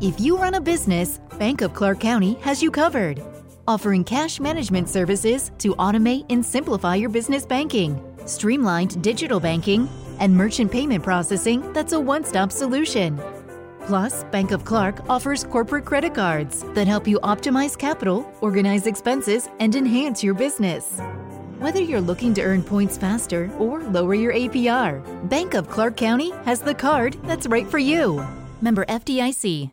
If you run a business, Bank of Clark County has you covered. Offering cash management services to automate and simplify your business banking, streamlined digital banking, and merchant payment processing that's a one stop solution. Plus, Bank of Clark offers corporate credit cards that help you optimize capital, organize expenses, and enhance your business. Whether you're looking to earn points faster or lower your APR, Bank of Clark County has the card that's right for you. Member FDIC.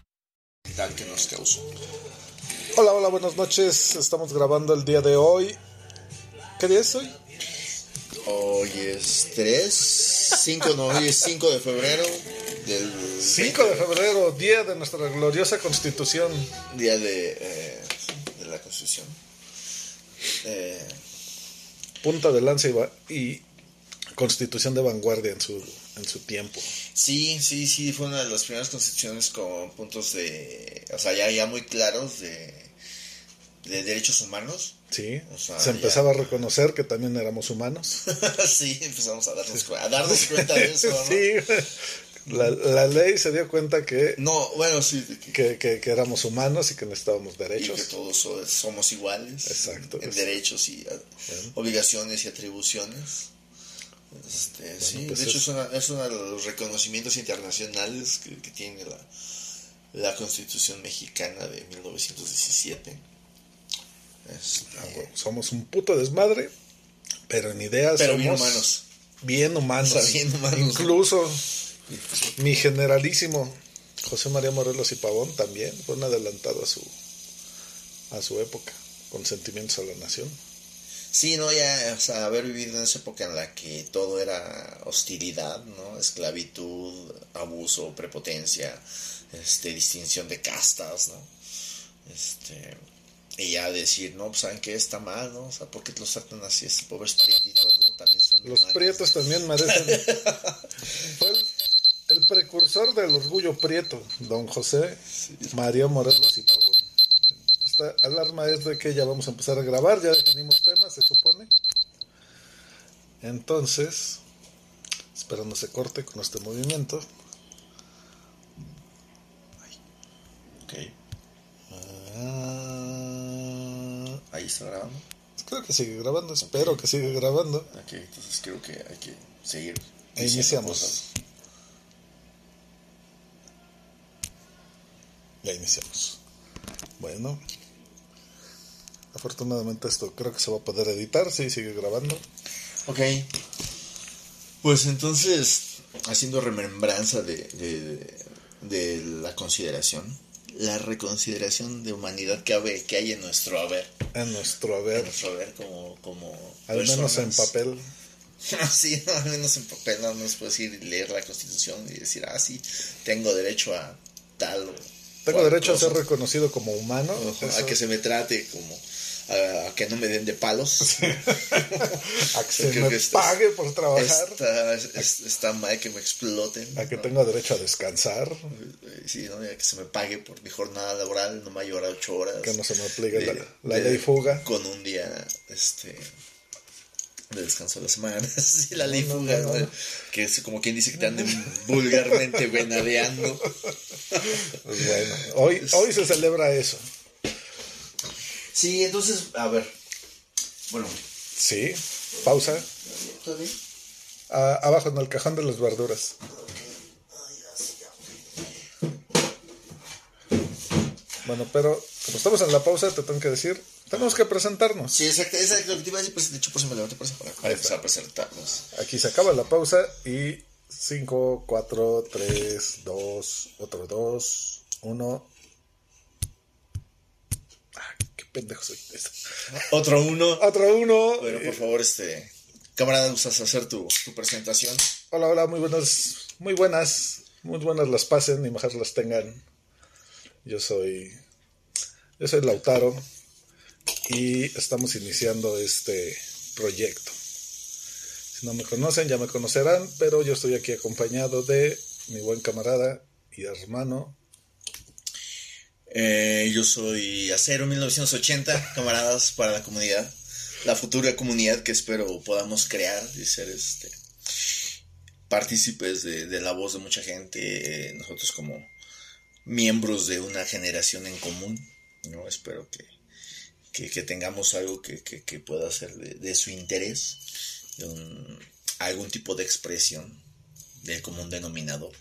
Tal que nos causó. Hola, hola, buenas noches. Estamos grabando el día de hoy. ¿Qué día es hoy? Hoy es 3, 5, no, hoy es 5 de febrero del 5 de febrero, día de nuestra gloriosa constitución. día de, eh, de la Constitución. Eh, Punta de lanza y, y constitución de vanguardia en su, en su tiempo. sí, sí, sí, fue una de las primeras constituciones con puntos de, o sea, ya, ya muy claros de, de derechos humanos. Sí, O sea, se ya. empezaba a reconocer que también éramos humanos. sí, empezamos a darnos, a darnos cuenta de eso, ¿no? sí, la, la ley se dio cuenta que, No, bueno, sí, que- que, que- que éramos humanos y que necesitábamos y que derechos. todos so- somos iguales Exacto. en derechos y a- obligaciones y atribuciones. Este, sí, pues de hecho es- es, una- es uno de los reconocimientos internacionales que, que tiene la, la Constitución mexicana de 1917. Este, Ah, bueno, somos un puto desmadre, pero en ideas pero somos bien humanos. bien humanos. O sea, bien humanos. Incluso mi generalísimo José María Morelos y Pavón también fue un adelantado a su a su época, con sentimientos a la nación. Sí, no, ya, o sea, haber vivido en esa época en la que todo era hostilidad, ¿no? Esclavitud, abuso, prepotencia, este, distinción de castas, ¿no? Este, y ya decir, no, pues, ¿saben qué? Está mal, ¿no? O sea, ¿por qué los tratan así? Estos pobres prietitos, ¿no? También son Los prietos también merecen. Fue el, el precursor del orgullo prieto, don José María Morelos y. Esta alarma es de que ya vamos a empezar a grabar, ya definimos temas, se supone. Entonces, esperando se corte con este movimiento. Ok, Ah, ahí está grabando. creo que sigue grabando, espero que siga grabando. Ok, entonces creo que hay que seguir. E iniciamos. cosas. Ya iniciamos. Bueno. Afortunadamente esto creo que se va a poder editar, sí, sigue grabando. Ok. Pues entonces, haciendo remembranza de, de, de la consideración, la reconsideración de humanidad que, habe- que hay en nuestro haber, En nuestro en haber, nuestro haber como, como al menos en papel. sí, al menos en papel, no nos puedes ir y leer la constitución y decir, ah, sí, tengo derecho a tal o Tengo derecho a ser reconocido como humano. Ojo, a que se me trate como a, a que no me den de palos. a que se Creo me que pague por trabajar. Está, es- está mal que me exploten. A que ¿no? tenga derecho a descansar. Sí, ¿no? Ya que se me pague por mi jornada laboral, no mayor a ocho horas. Que no se me aplique De- la, la de- ley fuga. Con un día este de descanso a la semana. sí, la ley No, fuga, no. Que es como quien dice que te anden vulgarmente venadeando. Pues bueno, hoy, hoy se celebra eso. Sí, entonces, a ver. Bueno, Sí, pausa. ¿está bien? A- abajo en el cajón de las verduras. Bueno, pero como estamos en la pausa, te tengo que decir, tenemos que presentarnos. Sí, exacto, exacto. Lo que te iba a decir, pues, de hecho, por eso me levanté por eso, para, está. a presentarnos. Aquí se acaba la pausa y 5, 4, 3, 2, otro 2, 1. Pendejo soy. Otro uno. Otro 1. Bueno, por favor, este. Camarada, ¿gustas hacer tu, tu presentación? Hola, hola, muy buenas, muy buenas, muy buenas las pasen y mejor las tengan. Yo soy, yo soy Lautaro y estamos iniciando este proyecto. Si no me conocen, ya me conocerán, pero yo estoy aquí acompañado de mi buen camarada y hermano. Eh, yo soy Acero 1980, camaradas para la comunidad, la futura comunidad que espero podamos crear y ser este partícipes de, la voz de mucha gente, nosotros como miembros de una generación en común, ¿no? Espero que, que, tengamos algo que, que, que pueda ser de, de su interés, de un- algún tipo de expresión del común denominador.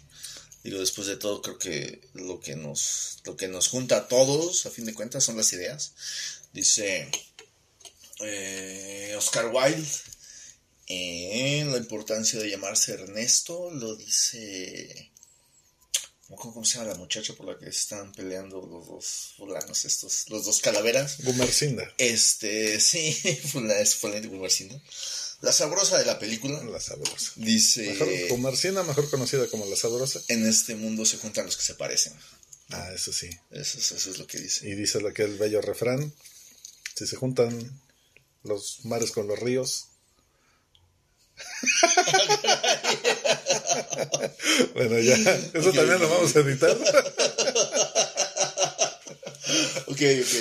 Digo, después de todo, creo que lo que nos, lo que nos junta a todos, a fin de cuentas, son las ideas. Dice eh, Oscar Wilde, eh, la importancia de llamarse Ernesto, lo dice... ¿Cómo se llama la muchacha por la que están peleando los dos fulanos estos, los dos calaveras? Gumercinda, Este, sí, fulana, es fulana de Gumercinda. La sabrosa de la película la sabrosa. dice... Mejor, Gumercinda, mejor conocida como la sabrosa. En este mundo se juntan los que se parecen. Ah, eso sí. Eso, es- eso es lo que dice. Y dice lo que el bello refrán, si se juntan los mares con los ríos. bueno, ya, eso también lo vamos a editar. Ok, ok.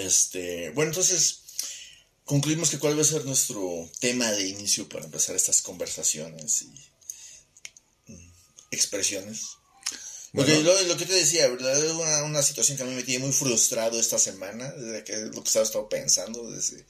Este, bueno, entonces concluimos que cuál va a ser nuestro tema de inicio para empezar estas conversaciones y mm, expresiones. Lo, que, Bueno. lo, lo que te decía, ¿verdad? Es una, una situación que a mí me tiene muy frustrado esta semana, desde que lo que estaba estado pensando, desde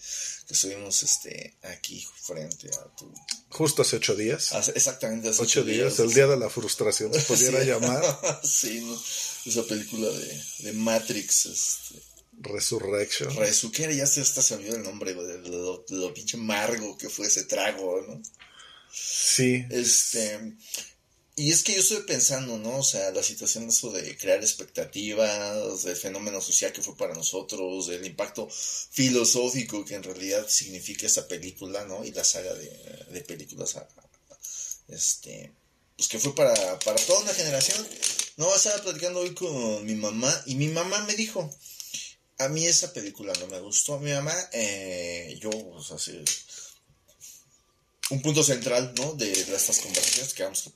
que estuvimos este, aquí frente a tu... Justo hace ocho días. hace- exactamente hace Ocho días, el día de la frustración, se pudiera Sí. llamar sí, ¿no? Esa película de, de Matrix, este, Resurrection. Resu, que era? ya se hasta se olvidó el nombre, güey, de lo, de lo pinche amargo que fue ese trago, ¿no? Sí, Este, y es que yo estoy pensando, ¿no? O sea, la situación de eso de crear expectativas, del fenómeno social que fue para nosotros, del impacto filosófico que en realidad significa esta película, ¿no? Y la saga de, de películas, a- este, pues que fue para, para toda una generación. No, estaba platicando hoy con mi mamá y mi mamá me dijo, a mí esa película no me gustó. Mi mamá, eh, yo, pues así, un punto central, ¿no? De, de estas conversaciones que vamos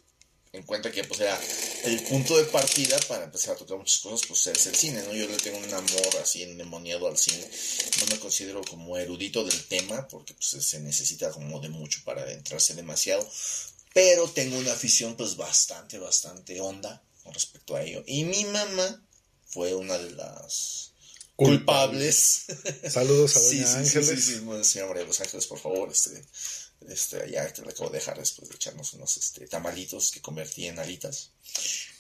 en cuenta que pues era el punto de partida para empezar a tocar muchas cosas, pues es el cine, ¿no? Yo le tengo un amor así endemoniado al cine. No me considero como erudito del tema, porque pues se necesita como de mucho para adentrarse demasiado. Pero tengo una afición pues bastante, bastante honda con respecto a ello. Y mi mamá fue una de las culpables. Saludos a Sí, Doña sí, sí, Ángeles. sí, sí, bueno, señora María de los Ángeles, por favor, este, este, ya que le acabo de dejar después de echarnos unos este, tamalitos que convertí en alitas.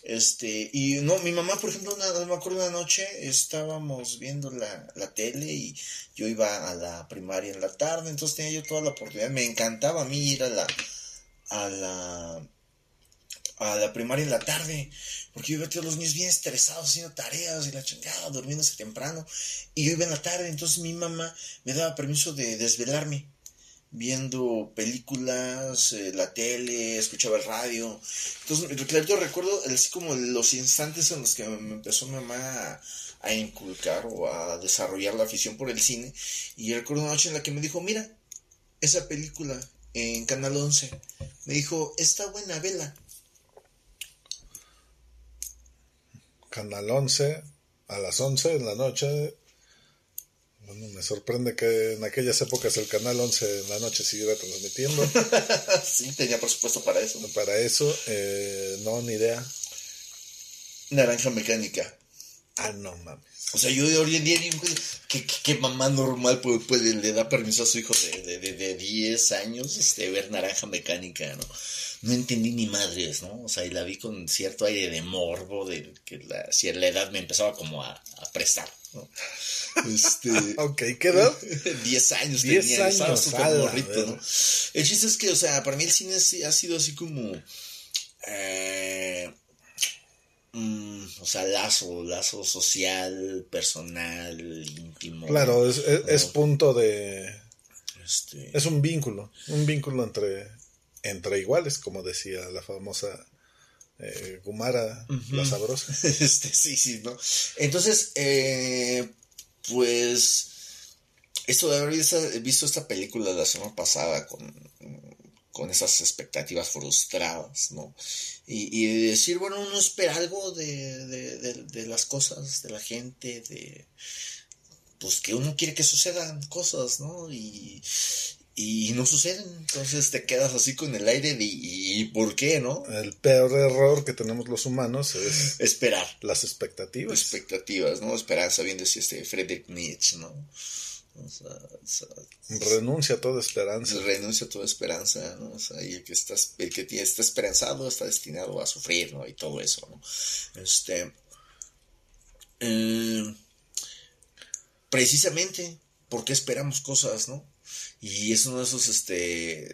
Este, y no, mi mamá, por ejemplo, una, me acuerdo una noche, estábamos viendo la, la tele y yo iba a la primaria en la tarde, entonces tenía yo toda la oportunidad, me encantaba a mí ir a la, a la, a la primaria en la tarde, porque yo iba a todos los niños bien estresados haciendo tareas y la chingada, durmiéndose temprano, y yo iba en la tarde, entonces mi mamá me daba permiso de desvelarme viendo películas, eh, la tele, escuchaba el radio. Entonces, claro, yo recuerdo así como los instantes en los que me empezó mamá a, a inculcar o a desarrollar la afición por el cine. Y recuerdo una noche en la que me dijo, mira, esa película en Canal 11. Me dijo, está buena, vela. Canal 11, a las 11 en la noche. Bueno, me sorprende que en aquellas épocas el Canal 11 en la noche siguiera transmitiendo. sí, tenía presupuesto para eso. Para eso, eh, no, ni idea. Naranja mecánica. Ah, no mames. O sea, yo hoy en día digo que, que mamá normal puede, puede- le da permiso a su hijo de, de, de, de 10 años este, ver naranja mecánica, ¿no? No entendí ni madres, ¿no? O sea, y la vi con cierto aire de morbo, de que la, si la edad me empezaba como a, a prestar, ¿no? Este, Ok, ¿qué edad? 10 años 10 tenía, estaba años, súper a la morrito. ¿no? El chiste es que, o sea, para mí el cine ha sido así como... eh, mm, o sea, lazo, lazo social, personal, íntimo. Claro, es, es- punto de... Este, Es un vínculo, un vínculo entre, entre iguales, como decía la famosa eh, Gumara, la sabrosa. Este, sí, sí, ¿no? Entonces, eh, pues, esto de haber visto, visto esta película la semana pasada con, con esas expectativas frustradas, ¿no? Y, y decir, bueno, uno espera algo de, de, de, de las cosas, de la gente, de pues que uno quiere que sucedan cosas, ¿no? Y, y no suceden. Entonces te quedas así con el aire de ¿y por qué, no? El peor error que tenemos los humanos es Esperar. las expectativas. Expectativas, ¿no? Esperanza, bien decía este Friedrich Nietzsche, ¿no? O sea, o sea, Renuncia a toda esperanza. renuncia a toda esperanza, ¿no? O sea, y el que, está, el que tiene- está esperanzado está destinado a sufrir, ¿no? Y todo eso, ¿no? Este. eh, precisamente porque esperamos cosas, ¿no? Y es uno de esos, este,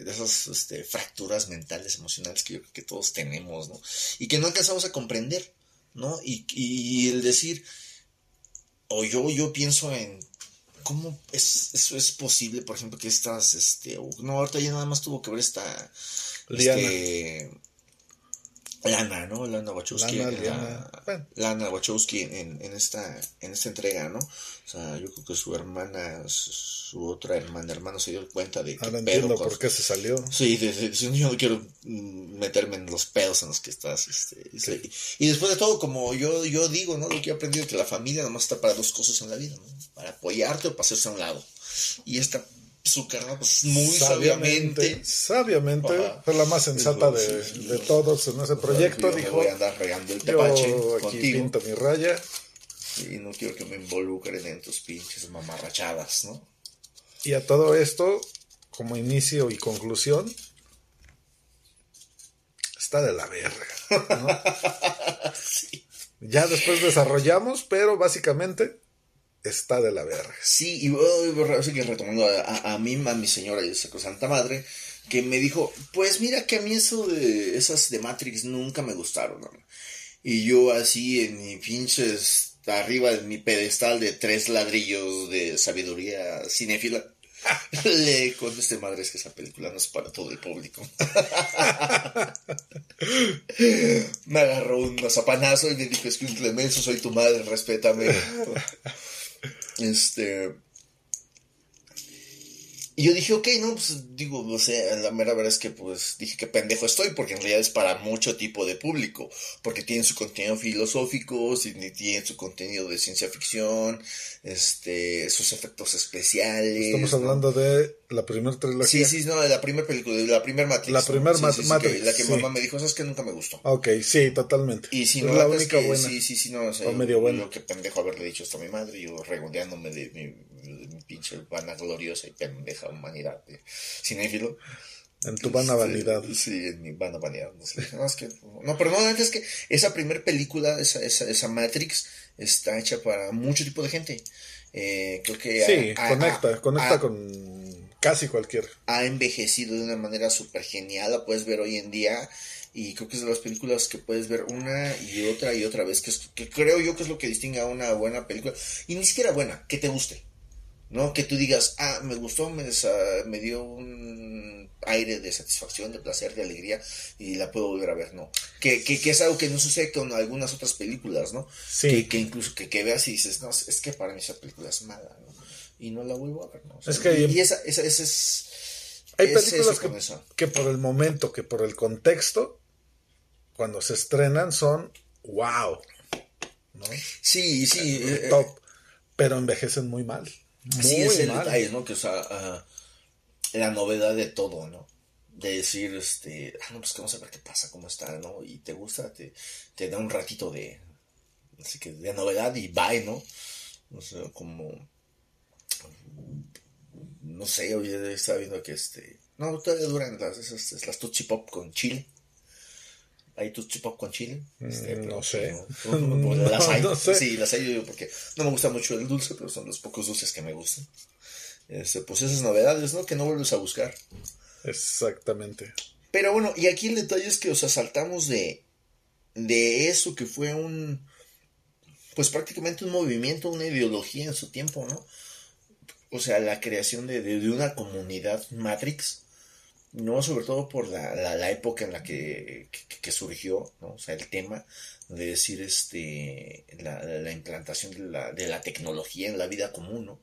de esas, este, fracturas mentales, emocionales que yo creo que todos tenemos, ¿no? Y que no alcanzamos a comprender, ¿no? Y, y el decir, o yo, yo pienso en cómo es, eso es posible, por ejemplo, que estas, este, no, ahorita ya nada más tuvo que ver esta, Liana. este, Lana, ¿no? Lana Wachowski. Lana, en la- Liana, bueno. Lana Wachowski en, en esta, en esta entrega, ¿no? O sea, yo creo que su hermana, su, otra hermana, hermano se dio cuenta de que Ahora entiendo por qué se salió. Sí, de- de- diciendo yo no quiero mm, meterme en los pedos en los que estás. Este, y- Y después de todo, como yo, yo digo, ¿no? Lo que he aprendido que la familia nomás está para dos cosas en la vida, ¿no? Para apoyarte o para hacerse a un lado. Y esta su carnal, pues muy sabiamente. sabiamente, Ajá. fue la más sensata de, de todos en ese proyecto. Yo dijo, voy a andar regando el tepache yo aquí contigo. pinto mi raya. Y no quiero que me involucren en tus pinches mamarrachadas, ¿no? Y a todo esto, como inicio y conclusión, está de la verga. ¿no? Ya después desarrollamos, pero básicamente está de la verga. Sí, y bueno, así que retomando a, a, a mí, a mi señora y esa Santa Madre, que me dijo, pues mira que a mí eso de esas de Matrix nunca me gustaron. ¿no? Y yo así en mi pinches, arriba de mi pedestal de tres ladrillos de sabiduría cinéfila, le contesté, madre, es que esa película no es para todo el público. me agarró un mazapanazo y me dijo, es que un clemenso, soy tu madre, respétame. Este. Y yo dije, ok, no, pues digo, no sé, la mera verdad es que pues dije que pendejo estoy, porque en realidad es para mucho tipo de público, porque tienen su contenido filosófico, sí, tienen su contenido de ciencia ficción, este, sus efectos especiales. Estamos ¿no? hablando de la primera trilogía. Sí, sí, no, de la primera película, de la primera Matrix. La ¿no? primer Sí, sí, sí, Matrix, que la que sí. mamá me dijo, eso es que nunca me gustó. Ok, sí, totalmente. Y si es no, la es única que buena. Sí, sí, sí, no, o sea, O medio buena. yo qué pendejo haberle dicho esto a mi madre, yo regodeándome de mi, de mi pinche vanagloriosa y pendeja humanidad de cinéfilo. En tu vana Este, vanidad. Sí, en mi vana vanidad. No, sé, no, es que, no, pero no, es que esa primer película, esa, esa, esa Matrix, está hecha para mucho tipo de gente. Eh, creo que Sí, conecta, conecta con casi cualquiera. ha envejecido de una manera súper genial, la puedes ver hoy en día y creo que es de las películas que puedes ver una y otra y otra vez, que, es- que creo yo que es lo que distingue a una buena película, y ni siquiera buena, que te guste, ¿no? Que tú digas, ah, me gustó, me, me dio un aire de satisfacción, de placer, de alegría y la puedo volver a ver, ¿no? Que, que, que es algo que no sucede con algunas otras películas, ¿no? Sí. Que, que incluso que, que veas y dices, no, es que para mí esa película es mala, ¿no? Y no la vuelvo a ver, ¿no? O sea, Es que y, hay- y esa, esa, esa es... Hay es películas que, que por el momento, que por el contexto, cuando se estrenan son wow. ¿no? Sí, sí. eh, Top. Pero envejecen muy mal. Sí, es el mal. detalle, ¿no? Que, o sea, ah, la novedad de todo, ¿no? De decir, este, ah, no, pues que vamos a ver qué pasa, cómo está, ¿no? Y te gusta, te, te da un ratito de, así que de novedad y bye, ¿no? O sea, como, no sé, hoy estaba viendo que este, no, todavía duran las, esas, las Tootsie Pop con chile. ¿Hay Tootsie Pop con chile? Este, Mm, pero, no sé. no, no, las hay. Sé. Sí, las hay yo porque no me gusta mucho el dulce, pero son los pocos dulces que me gustan. Este, pues esas novedades, ¿no? Que no vuelves a buscar. Exactamente. Pero bueno, y aquí el detalle es que, o sea, saltamos de, de eso que fue un, pues prácticamente un movimiento, una ideología en su tiempo, ¿no? O sea, la creación de, de, de una comunidad Matrix, no sobre todo por la, la, época en la que, que, surgió, ¿no? O sea, el tema de decir este la, la implantación de la, de la, tecnología en la vida común, ¿no?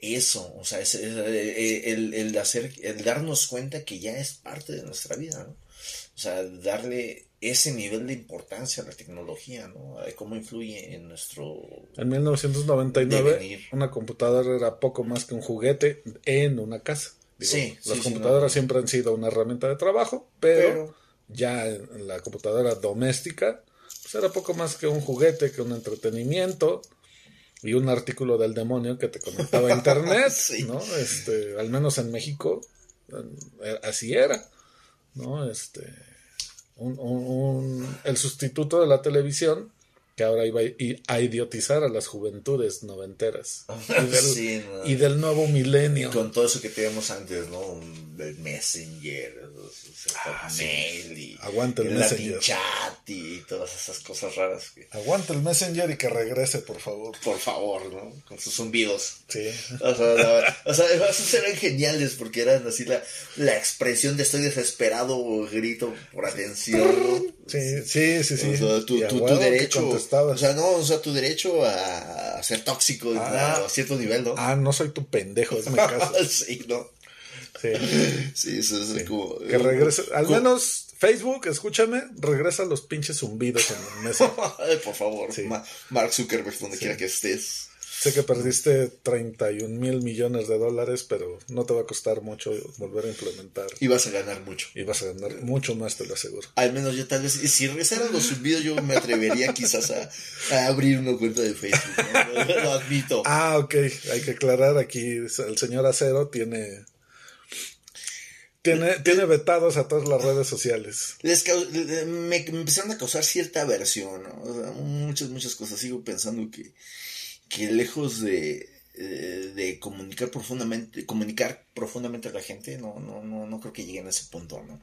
Eso, o sea, es, eh, el, el, hacer, el darnos cuenta que ya es parte de nuestra vida, ¿no? O sea, darle ese nivel de importancia a la tecnología, ¿no? Cómo influye en nuestro... En 1999 una computadora era poco más que un juguete en una casa. Sí, las computadoras siempre han sido una herramienta de trabajo, pero, ya en la computadora doméstica pues era poco más que un juguete, que un entretenimiento y un artículo del demonio que te conectaba a internet, ¿no? Este, al menos en México así era, ¿no? Este un, el sustituto de la televisión que ahora iba a idiotizar a las juventudes noventeras y del, nuevo milenio. Con todo eso que teníamos antes, ¿no? El Messenger, ah, mail y Aguanta el, Messenger. chat y todas esas cosas raras. Que... Aguanta el Messenger y que regrese, por favor. Por favor, ¿no? Con sus zumbidos. Sí. O sea, o sea esos eran geniales porque eran así la, la expresión de estoy desesperado o grito por atención. Sí, sí, sí, sí. O tu, tu, derecho. O sea, no, o sea, tu derecho a, ser tóxico ah. a cierto nivel, ¿no? Ah, no soy tu pendejo, me caso. sí, ¿no? Sí. Sí, eso es como. Que regrese. Al menos Facebook, escúchame, regresa los pinches zumbidos en el mes. Por favor, Mark Zuckerberg, donde quiera que estés. Sé que perdiste 31 mil millones de dólares, pero no te va a costar mucho volver a implementar. Y vas a ganar mucho. Y vas a ganar mucho más, te lo aseguro. Al menos yo tal vez, si regresaran los subidos, yo me atrevería quizás a, abrir una cuenta de Facebook. Lo admito. Ah, ok. Hay que aclarar aquí, el señor Acero tiene... Tiene, tiene vetados a todas las redes sociales. me, empezaron a causar cierta aversión, muchas, muchas cosas. Sigo pensando que que lejos de, eh, de comunicar profundamente, comunicar profundamente a la gente, no, no, no, no creo que lleguen a ese punto, ¿no?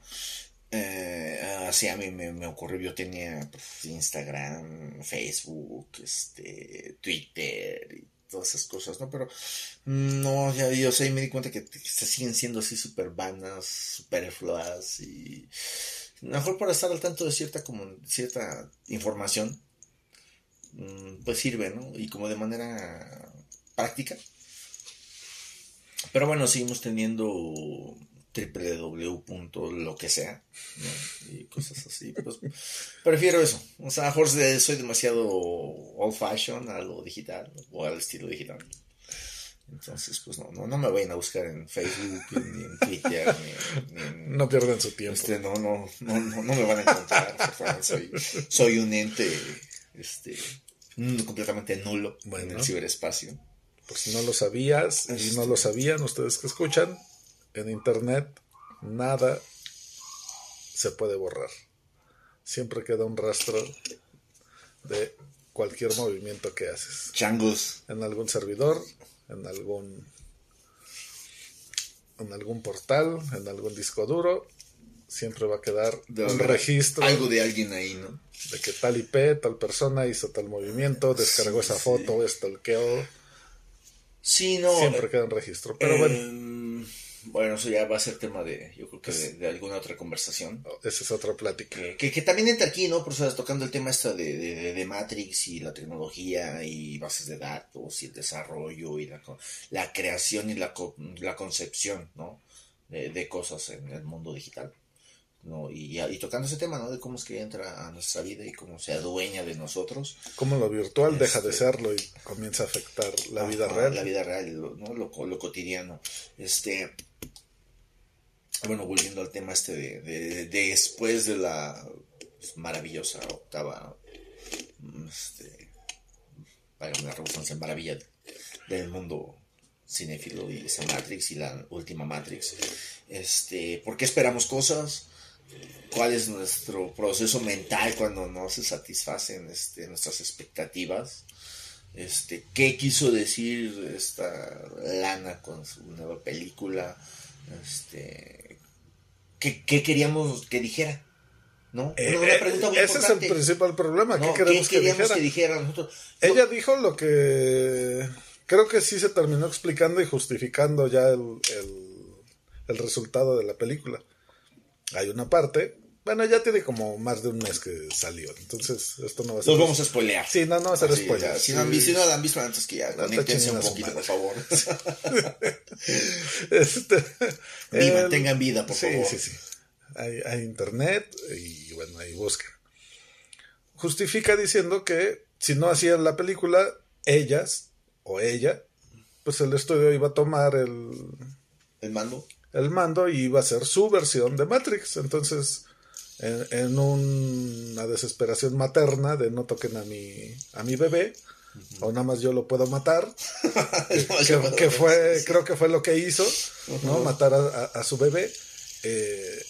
Eh, así a mí me, ocurrió, yo tenía pues, Instagram, Facebook, este, Twitter y todas esas cosas, ¿no? Pero no, ya yo sé, me di cuenta que, se siguen siendo así súper vanas, superfluas y mejor para estar al tanto de cierta, como, cierta información, pues sirve, ¿no? Y como de manera práctica. Pero bueno, seguimos teniendo www. lo que sea, ¿no? Y cosas así. Pues prefiero eso. O sea, Jorge, soy demasiado old fashion a lo digital o al estilo digital. Entonces, pues no, no, no me vayan a buscar en Facebook, ni en Twitter, ni, No pierdan su tiempo. Este, no, no, no, no, me van a encontrar. soy, soy un ente este, completamente nulo en el ciberespacio. Por si no lo sabías y no lo sabían ustedes que escuchan, en Internet nada se puede borrar. Siempre queda un rastro de cualquier movimiento que haces. Changos. En algún servidor, en algún en algún portal, en algún disco duro, siempre va a quedar un registro. Algo de alguien ahí, ¿no? De que tal IP, tal persona hizo tal movimiento, descargó esa foto, estalqueó. Sí, no. Siempre queda un registro. Pero bueno. Em, bueno, eso ya va a ser tema de, yo creo que de, alguna otra conversación. Esa es otra plática. Que, que, también entra aquí, ¿no? Por eso tocando el tema esto de, de, Matrix y la tecnología y bases de datos y el desarrollo y la, la creación y la, la concepción, ¿no? de cosas en el mundo digital. ¿No? Y, y, tocando ese tema, ¿no? De cómo es que entra a nuestra vida y cómo se adueña de nosotros. Cómo lo virtual deja de este, serlo y comienza a afectar la vida real. La vida real, ¿no? Lo, lo, cotidiano. Este, bueno, volviendo al tema este de, de, después de la maravillosa octava, este, para una revolución maravilla del mundo cinéfilo y esa Matrix y la última Matrix. Este, ¿por qué esperamos cosas? Cuál es nuestro proceso mental cuando no se satisfacen este, nuestras expectativas. Este, ¿Qué quiso decir esta Lana con su nueva película? Este, ¿qué, queríamos que dijera? ¿No? Eh, ese es el principal problema. ¿Qué queremos que, dijera? Ella dijo lo que creo que sí se terminó explicando y justificando ya el el resultado de la película. Hay una parte, bueno, ya tiene como más de un mes que salió, entonces esto no va a ser... Los vamos a spoilear. Sí, no, no va a ser Así, spoiler. si, sí. no han visto, si no la han visto antes que ya, No, conéctense un poquito, por favor. Este, Vivan, el- tengan vida, por sí, favor. Sí, sí, Hay, hay internet y bueno, ahí buscan. Justifica diciendo que si no hacían la película, ellas o ella, pues el estudio iba a tomar el, El mando. El mando y iba a hacer su versión de Matrix. Entonces, en, en una desesperación materna de no toquen a mi, a mi bebé, o nada más yo lo puedo matar, que, que fue, creo que fue lo que hizo, ¿no? Matar a, a- a su bebé, eh,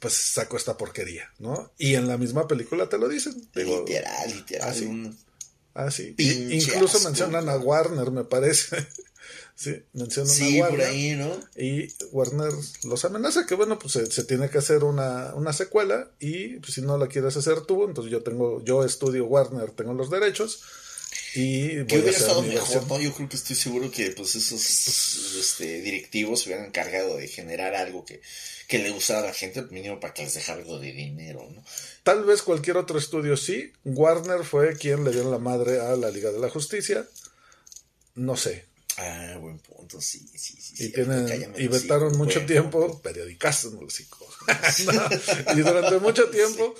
pues sacó esta porquería, ¿no? Y en la misma película te lo dicen. Digo, literal, literal. así. un- sí. Pinche Incluso asco, mencionan a. Warner, me parece. Sí, mencionan Sí, a Warner. por ahí, ¿no? Y Warner los amenaza que, bueno, pues se, se tiene que hacer una, una secuela y pues, si no la quieres hacer tú, entonces yo tengo, yo estudio Warner, tengo los derechos y voy hubiera estado mejor, versión. ¿no? Yo creo que estoy seguro que pues esos este, directivos se hubieran encargado de generar algo que, que le gustara a la gente, mínimo para que les dejara algo de dinero, ¿no? Tal vez cualquier otro estudio sí. Warner fue quien le dio la madre a la Liga de la Justicia. No sé. Ah, buen punto, sí, sí, sí. Y, sí, tienen, y vetaron mucho tiempo, punto. periodicazos. No, Y durante mucho tiempo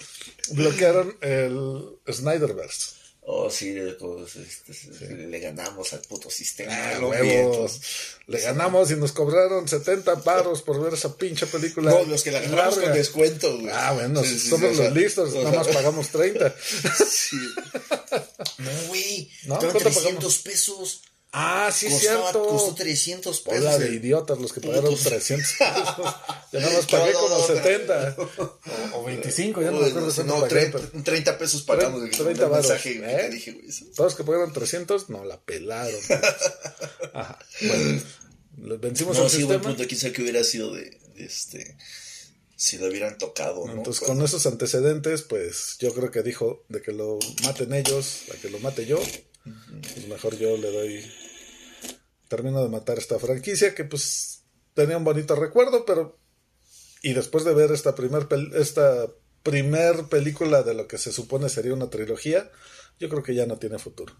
bloquearon el Snyderverse. Oh, sí, todos, este, le ganamos al puto sistema. Ah, los huevos. Le ganamos y nos cobraron 70 paros por ver esa pinche película. No, los que la larga. con descuento, güey. Ah, bueno, Sí, sí, somos sí, los listos, nada más pagamos 30. sí. No, güey. ¿No? ¿Cuánto 300 pagamos? pesos. Ah, sí, es Costaba- cierto. Costó 300 pesos. Hola de idiotas los que pagaron Putos. 300 pesos. Yo nada más pagué No, no, como no, 70. O, o 25, ya no me acuerdo no, cuánto no, pagué. 30, pero 30 pesos pagamos. 30 el- el varos, mensaje güey, ¿eh? que dije, güey. eso. Todos que pagaron 300, no, la pelaron. Ajá. Bueno, los vencimos No, al sí, buen sistema. punto. Quién sabe qué hubiera sido de, de este. Si lo hubieran tocado, ¿no? Entonces, Pues, con esos antecedentes, pues yo creo que dijo de que lo maten ellos, a que lo mate yo. Pues mejor yo le doy. Termino de matar esta franquicia que, pues, tenía un bonito recuerdo, pero. Y después de ver esta primer, pel- esta primer película de lo que se supone sería una trilogía, yo creo que ya no tiene futuro.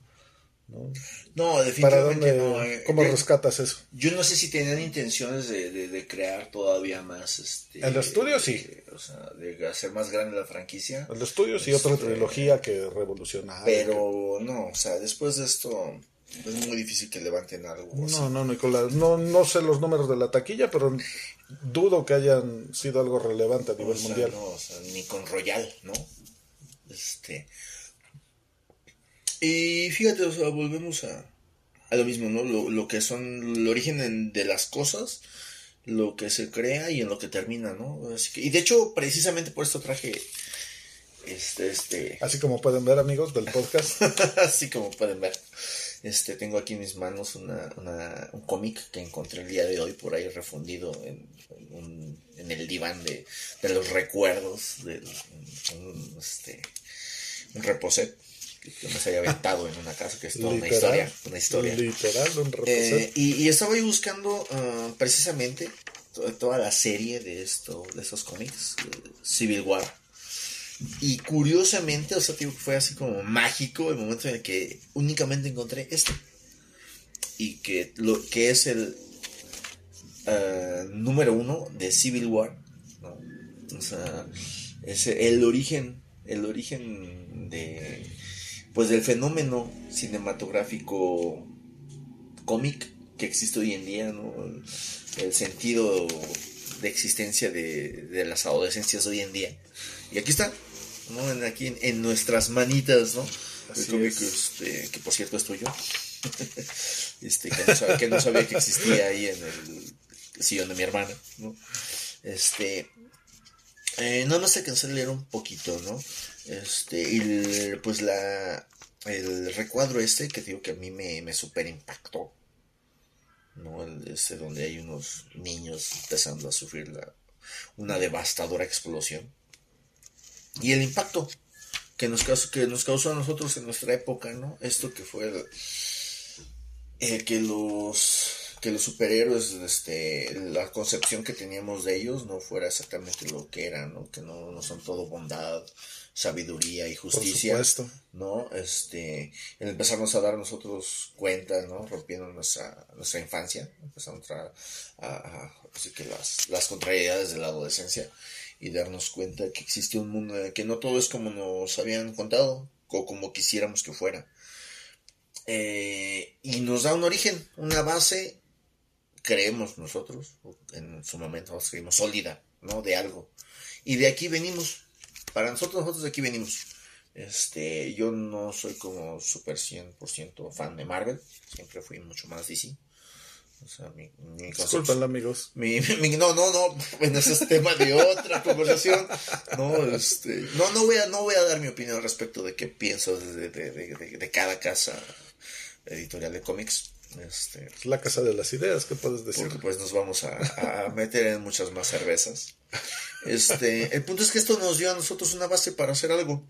¿no? No, ¿Para definitivamente dónde? no. eh. ¿Cómo Yo- rescatas eso? Yo no sé si tenían intenciones de, de, de crear todavía más. Este, El estudio, sí. o sea, de hacer más grande la franquicia. El estudio sí, otra Este, trilogía que revolucionaria. Pero no, o sea, después de esto es muy difícil que levanten algo. así. No, no, Nicolás, no, no sé los números de la taquilla, pero dudo que hayan sido algo relevante a nivel O sea, mundial. no, o sea, ni con Royal, ¿no? Este. Y fíjate, o sea, volvemos a, a lo mismo, ¿no? Lo, lo que son el origen en- de las cosas, lo que se crea y en lo que termina, ¿no? Así que, y de hecho, precisamente por esto traje este, este, Así como pueden ver, amigos del podcast, así como pueden ver. Este, tengo aquí en mis manos una, una- un cómic que encontré el día de hoy por ahí refundido en, en un- en el diván de, de los recuerdos de un, este, un reposet que me se haya aventado en una casa que es toda una historia, una historia. literal, un. Eh, y, y estaba yo buscando ah, precisamente to- toda la serie de esto, de esos cómics, eh, Civil War. Y curiosamente, o sea, que fue así como mágico el momento en el que únicamente encontré este. Y que lo que es el ah, número uno de Civil War. ¿no? O sea, es el origen, el origen de pues del fenómeno cinematográfico cómic que existe hoy en día, ¿no? El sentido de existencia de, de las adolescencias hoy en día. Y aquí está, ¿no? En, aquí en, en nuestras manitas, ¿no? Así el cómic, es. este, que por cierto es tuyo. este, que no, sabía, que no sabía que existía ahí en el sillón de mi hermana, ¿no? Este, eh, nada más alcancé a leer un poquito, ¿no? Este, y el- pues la, el recuadro este que digo que a mí me, me super impactó, ¿no? El, este donde hay unos niños empezando a sufrir la, una devastadora explosión. Y el impacto que nos, causó, que nos causó a nosotros en nuestra época, ¿no? Esto que fue el, el que los que los superhéroes, este, la concepción que teníamos de ellos no fuera exactamente lo que eran, ¿no? Que no, no son todo bondad, sabiduría y justicia. Por supuesto. ¿no? Este, empezamos a dar nosotros cuenta, ¿no? Rompiendo nuestra, nuestra infancia, empezamos a, a, así que las, las contrariedades de la adolescencia y darnos cuenta que existe un mundo en que no todo es como nos habían contado o como quisiéramos que fuera. Eh, y nos da un origen, una base, creemos nosotros, en su momento nos creímos sólida, ¿no? De algo. Y de aquí venimos. Para nosotros, nosotros de aquí venimos. Este, yo no soy como super 100% fan de Marvel, siempre fui mucho más DC. O sea, mi, mi Disculpen, amigos. Mi, mi, no, no, no, bueno, ese es tema de otra conversación. No, este, no, no voy a, no voy a dar mi opinión respecto de qué pienso de, de, de, de cada casa editorial de cómics. Este, la casa de las ideas, ¿qué puedes decir? Porque pues nos vamos a, a meter en muchas más cervezas. Este, el punto es que esto nos dio a nosotros una base para hacer algo.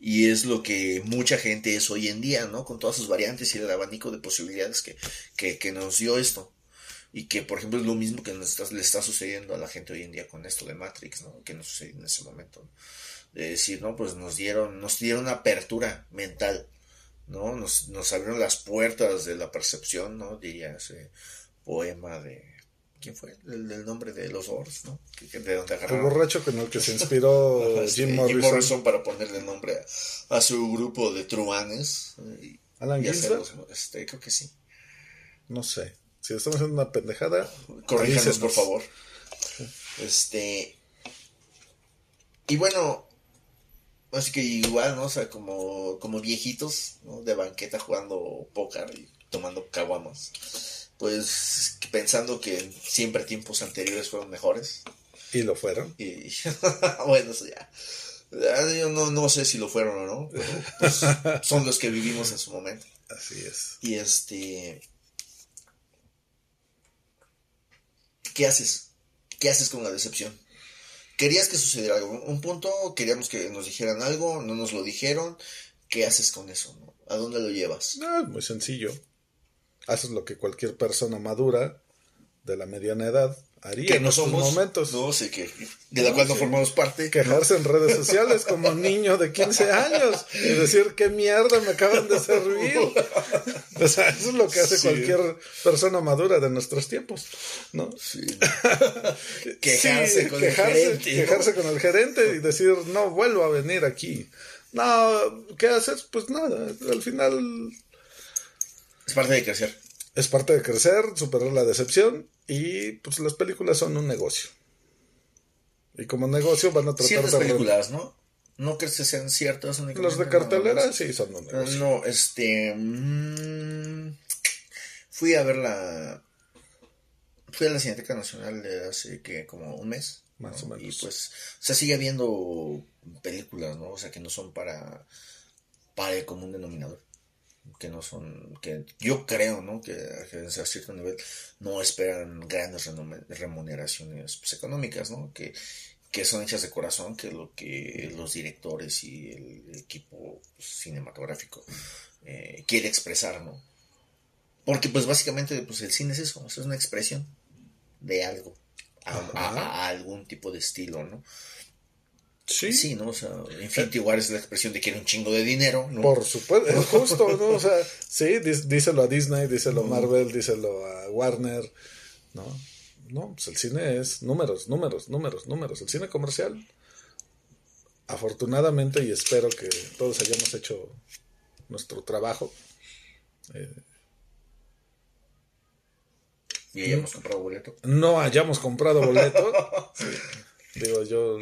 Y es lo que mucha gente es hoy en día, ¿no? Con todas sus variantes y el abanico de posibilidades que, que, que nos dio esto. Y que, por ejemplo, es lo mismo que nos le está sucediendo a la gente hoy en día con esto de Matrix, ¿no? Que nos sucedió en ese momento. De decir, ¿no? Pues nos dieron, nos dieron apertura mental, ¿no? Nos, nos abrieron las puertas de la percepción, ¿no? Diría ese poema de, ¿Quién fue? El nombre de los Ors, ¿no? De donde agarraron. El borracho con el que se inspiró Jim, Morrison. Jim Morrison. para ponerle nombre a, a su grupo de truanes. Y, ¿Alan y hacerlos, este, creo que sí. No sé. Si estamos haciendo una pendejada, Corríjanos, por favor. Este. Y bueno. Así que igual, ¿no? O sea, como, como viejitos, ¿no? De banqueta jugando póker y tomando caguamas. Pues pensando que siempre tiempos anteriores fueron mejores. Y lo fueron. Y bueno, eso ya. ya Yo no, no sé si lo fueron o no, pero pues, son los que vivimos en su momento. Así es. Y este. ¿Qué haces? ¿Qué haces con la decepción? Querías que sucediera algo. Un punto, queríamos que nos dijeran algo, no nos lo dijeron. ¿Qué haces con eso? no? ¿A dónde lo llevas? No, es muy sencillo. Haces lo que cualquier persona madura de la mediana edad haría Que en estos somos. momentos. No sé qué. De la cual no sí. formamos parte. Quejarse en redes sociales como un niño de 15 años y decir qué mierda me acaban de servir. O sea, eso es lo que hace Sí. cualquier persona madura de nuestros tiempos, ¿no? Sí. Quejarse con quejarse, el gerente. ¿no? quejarse con el gerente y decir, no vuelvo a venir aquí. No, ¿qué haces? Pues nada, al final Es parte de crecer. es parte de crecer, superar la decepción y pues las películas son un negocio. Y como negocio van a tratar Ciertas de... películas, ¿no? ¿No que sean ciertas únicamente? Los de cartelera no, sí son un negocio. No, este. mm, fui a ver la. Fui a la Cineteca Nacional de hace que como un mes. Más ¿no? o menos. Y pues, o sea, sigue habiendo películas, ¿no? O sea, que no son para. para el común denominador. Que no son. que yo creo, ¿no? Que, que a cierto nivel no esperan grandes remuneraciones pues, económicas, ¿no? Que, que son hechas de corazón, que es lo que los directores y el equipo cinematográfico eh, quiere expresar, ¿no? Porque pues básicamente pues el cine es eso, es una expresión de algo, a, a- a algún tipo de estilo, ¿no? Sí, Sí, ¿no? O sea, Infinity War es la expresión de que era un chingo de dinero, ¿no? por supuesto, es justo, ¿no? O sea, sí, dí- díselo a Disney, díselo a Marvel, díselo a Warner, ¿no? No, pues el cine es números, números, números, números. El cine comercial, afortunadamente, y espero que todos hayamos hecho nuestro trabajo, Y ya hemos comprado boleto. no hayamos comprado boleto. Digo, yo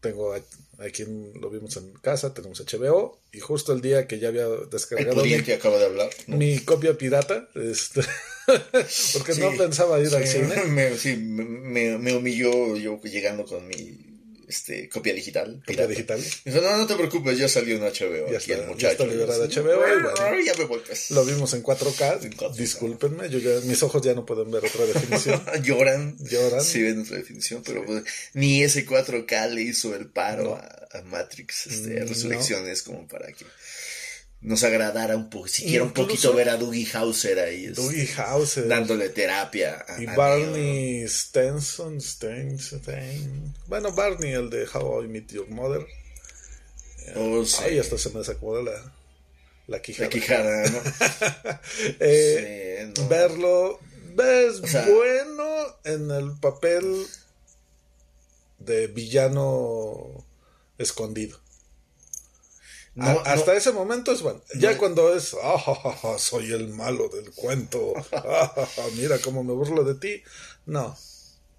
tengo a- aquí lo vimos en casa, tenemos HBO, y justo el día que ya había El descargado mi, pudiente acaba de hablar. ¿no? mi copia pirata, este, porque no pensaba ir al sí, cine. Me, sí, me- me humilló yo llegando con mi este, copia digital. Copia pirata. digital. Dijo, no, no te preocupes, ya salió en HBO. Ya aquí está, el ya muchacho. está Y yo, HBO, y bueno. Ya me pues. Lo vimos en 4K, En 4K. discúlpenme, yo ya, mis ojos ya no pueden ver otra definición. Lloran. Lloran. Sí, ven otra definición, pero pues, ni ese 4K le hizo el paro No. a, a Matrix este, Mm, Resurrecciones como para que. Nos agradara un poco, siquiera un Incluso- poquito ver a Dougie Hauser ahí. este, Dougie Hauser. Dándole terapia. a- Y a Barney Stenson, Stenson, Sten- Bueno, Barney, el de How I Met Your Mother. Neo. Oh, sí. Ay, hasta se me desacomoda la, la quijada. La quijada, ¿no? Eh, Sí, no. Verlo es O sea- bueno en el papel de villano escondido. A- No, hasta no. ese momento es bueno. Ya No. cuando es, "Ah, ja, soy el malo del cuento, Ah, mira cómo me burlo de ti. No,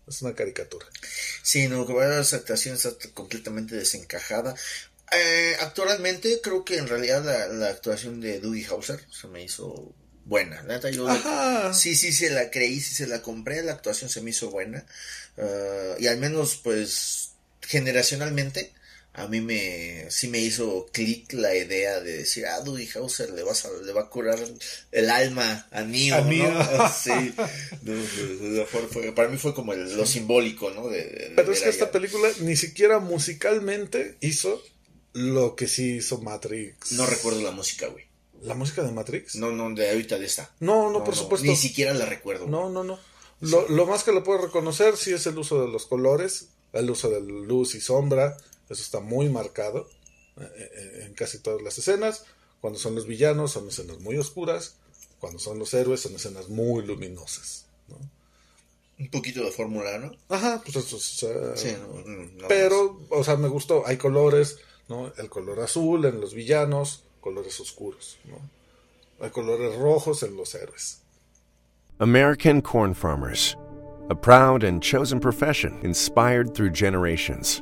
es una caricatura. Sí, no, que vaya, esa actuación está completamente desencajada. Eh, actualmente creo que en realidad la, la actuación de Dougie Hauser se me hizo buena. La neta, yo la- Ajá. sí, sí se la creí, sí se la compré, la actuación se me hizo buena. Eh, y al menos, pues, generacionalmente, a mí me sí me hizo clic la idea de decir, ah, Dougie Hauser le, vas a- le va a curar el alma a Neo, A ¿no? Neo. Sí, No, fue- fue- para mí fue como el- lo simbólico, ¿no? De, de- Pero de es que esta película ni siquiera musicalmente hizo lo que sí hizo Matrix. No recuerdo la música, güey. ¿La música de Matrix? No, no, de ahorita de esta. No, no, por supuesto. Ni siquiera la recuerdo. No, no, no. Lo, lo más que lo puedo reconocer sí es el uso de los colores, el uso de luz y sombra. Eso está muy marcado eh, eh, en casi todas las escenas. Cuando son los villanos son escenas muy oscuras. Cuando son los héroes son escenas muy luminosas. ¿no? Un poquito de fórmula, ¿no? Ajá, pues eso es, eh, Sí, no, no Pero, o sea, me gustó. Hay colores, ¿no? El color azul en los villanos, colores oscuros, ¿no? Hay colores rojos en los héroes. American corn farmers, a proud and chosen profession inspired through generations.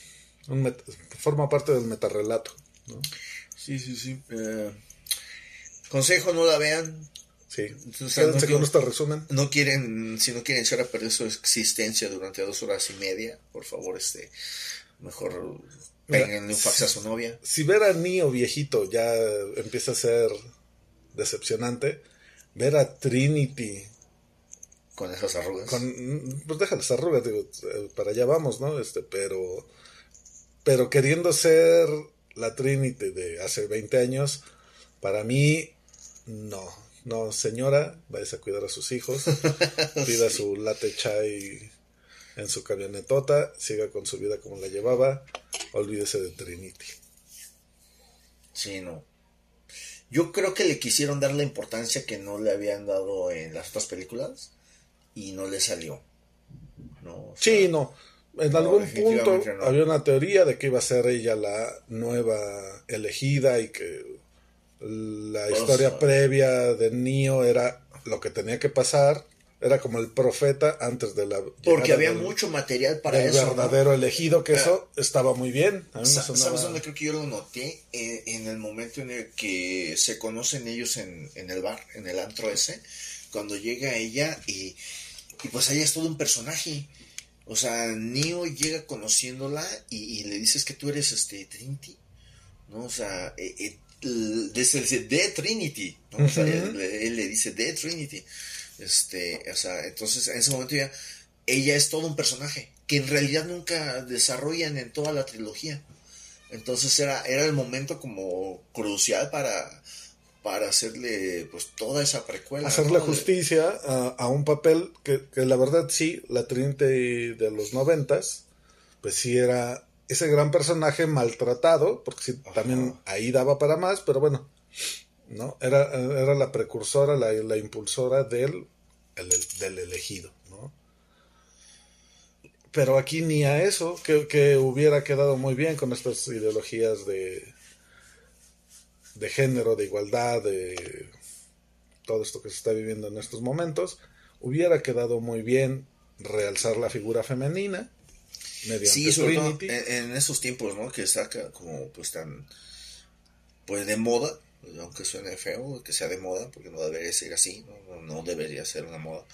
un meta- forma parte del metarrelato, ¿no? Sí, sí, sí. Eh, consejo, no la vean. Sí. O sea, Quédense no quiero- este resumen. No quieren, si no quieren echar a perder su existencia durante dos horas y media, por favor, este, mejor péguenle un fax a su novia. Si ver a Neo viejito ya empieza a ser decepcionante, ver a Trinity Con esas arrugas. con pues déjales arrugas, digo, eh, para allá vamos, ¿no? Este, pero pero queriendo ser la Trinity de hace 20 años, para mí no, no, señora, vayas a cuidar a sus hijos, pida su latte chai en su camionetota, siga con su vida como la llevaba, olvídese de Trinity. Sí, no. Yo creo que le quisieron dar la importancia que no le habían dado en las otras películas y no le salió. No, o sea, Sí, no. En No, algún punto no. había una teoría de que iba a ser ella la nueva elegida y que la Pues, historia ah. previa de Neo era lo que tenía que pasar. Era como el profeta antes de la. Porque había del- mucho material para del eso. ¿no? verdadero elegido, que eso estaba muy bien. A mí me Sa- sonaba- ¿Sabes dónde creo que yo lo noté? Eh, en el momento en el que se conocen ellos en, en el bar, en el antro ese, cuando llega ella y, y pues ella es todo un personaje. O sea, Neo llega conociéndola y, y le dices que tú eres este Trinity, ¿no? O sea, eh, eh, dice, de Trinity, ¿no? O sea, él, él le dice de Trinity. Este, o sea, entonces en ese momento ya ella es todo un personaje que en realidad nunca desarrollan en toda la trilogía. Entonces era, era el momento como crucial para, para hacerle pues toda esa precuela. hacerle justicia a, a un papel que, que la verdad sí, la Trinity de los noventas, pues sí era ese gran personaje maltratado, porque sí, Ajá. también ahí daba para más, pero bueno, ¿no? Era, era la precursora, la, la impulsora del, el- del elegido, ¿no? Pero aquí ni a eso, que, que hubiera quedado muy bien con estas ideologías de, de género, de igualdad, de todo esto que se está viviendo en estos momentos, hubiera quedado muy bien realzar la figura femenina mediante Sí, sobre todo en, en esos tiempos, ¿no? Que está ca- como pues tan pues de moda aunque suene feo, que sea de moda, porque no debería ser así, no, no debería ser una moda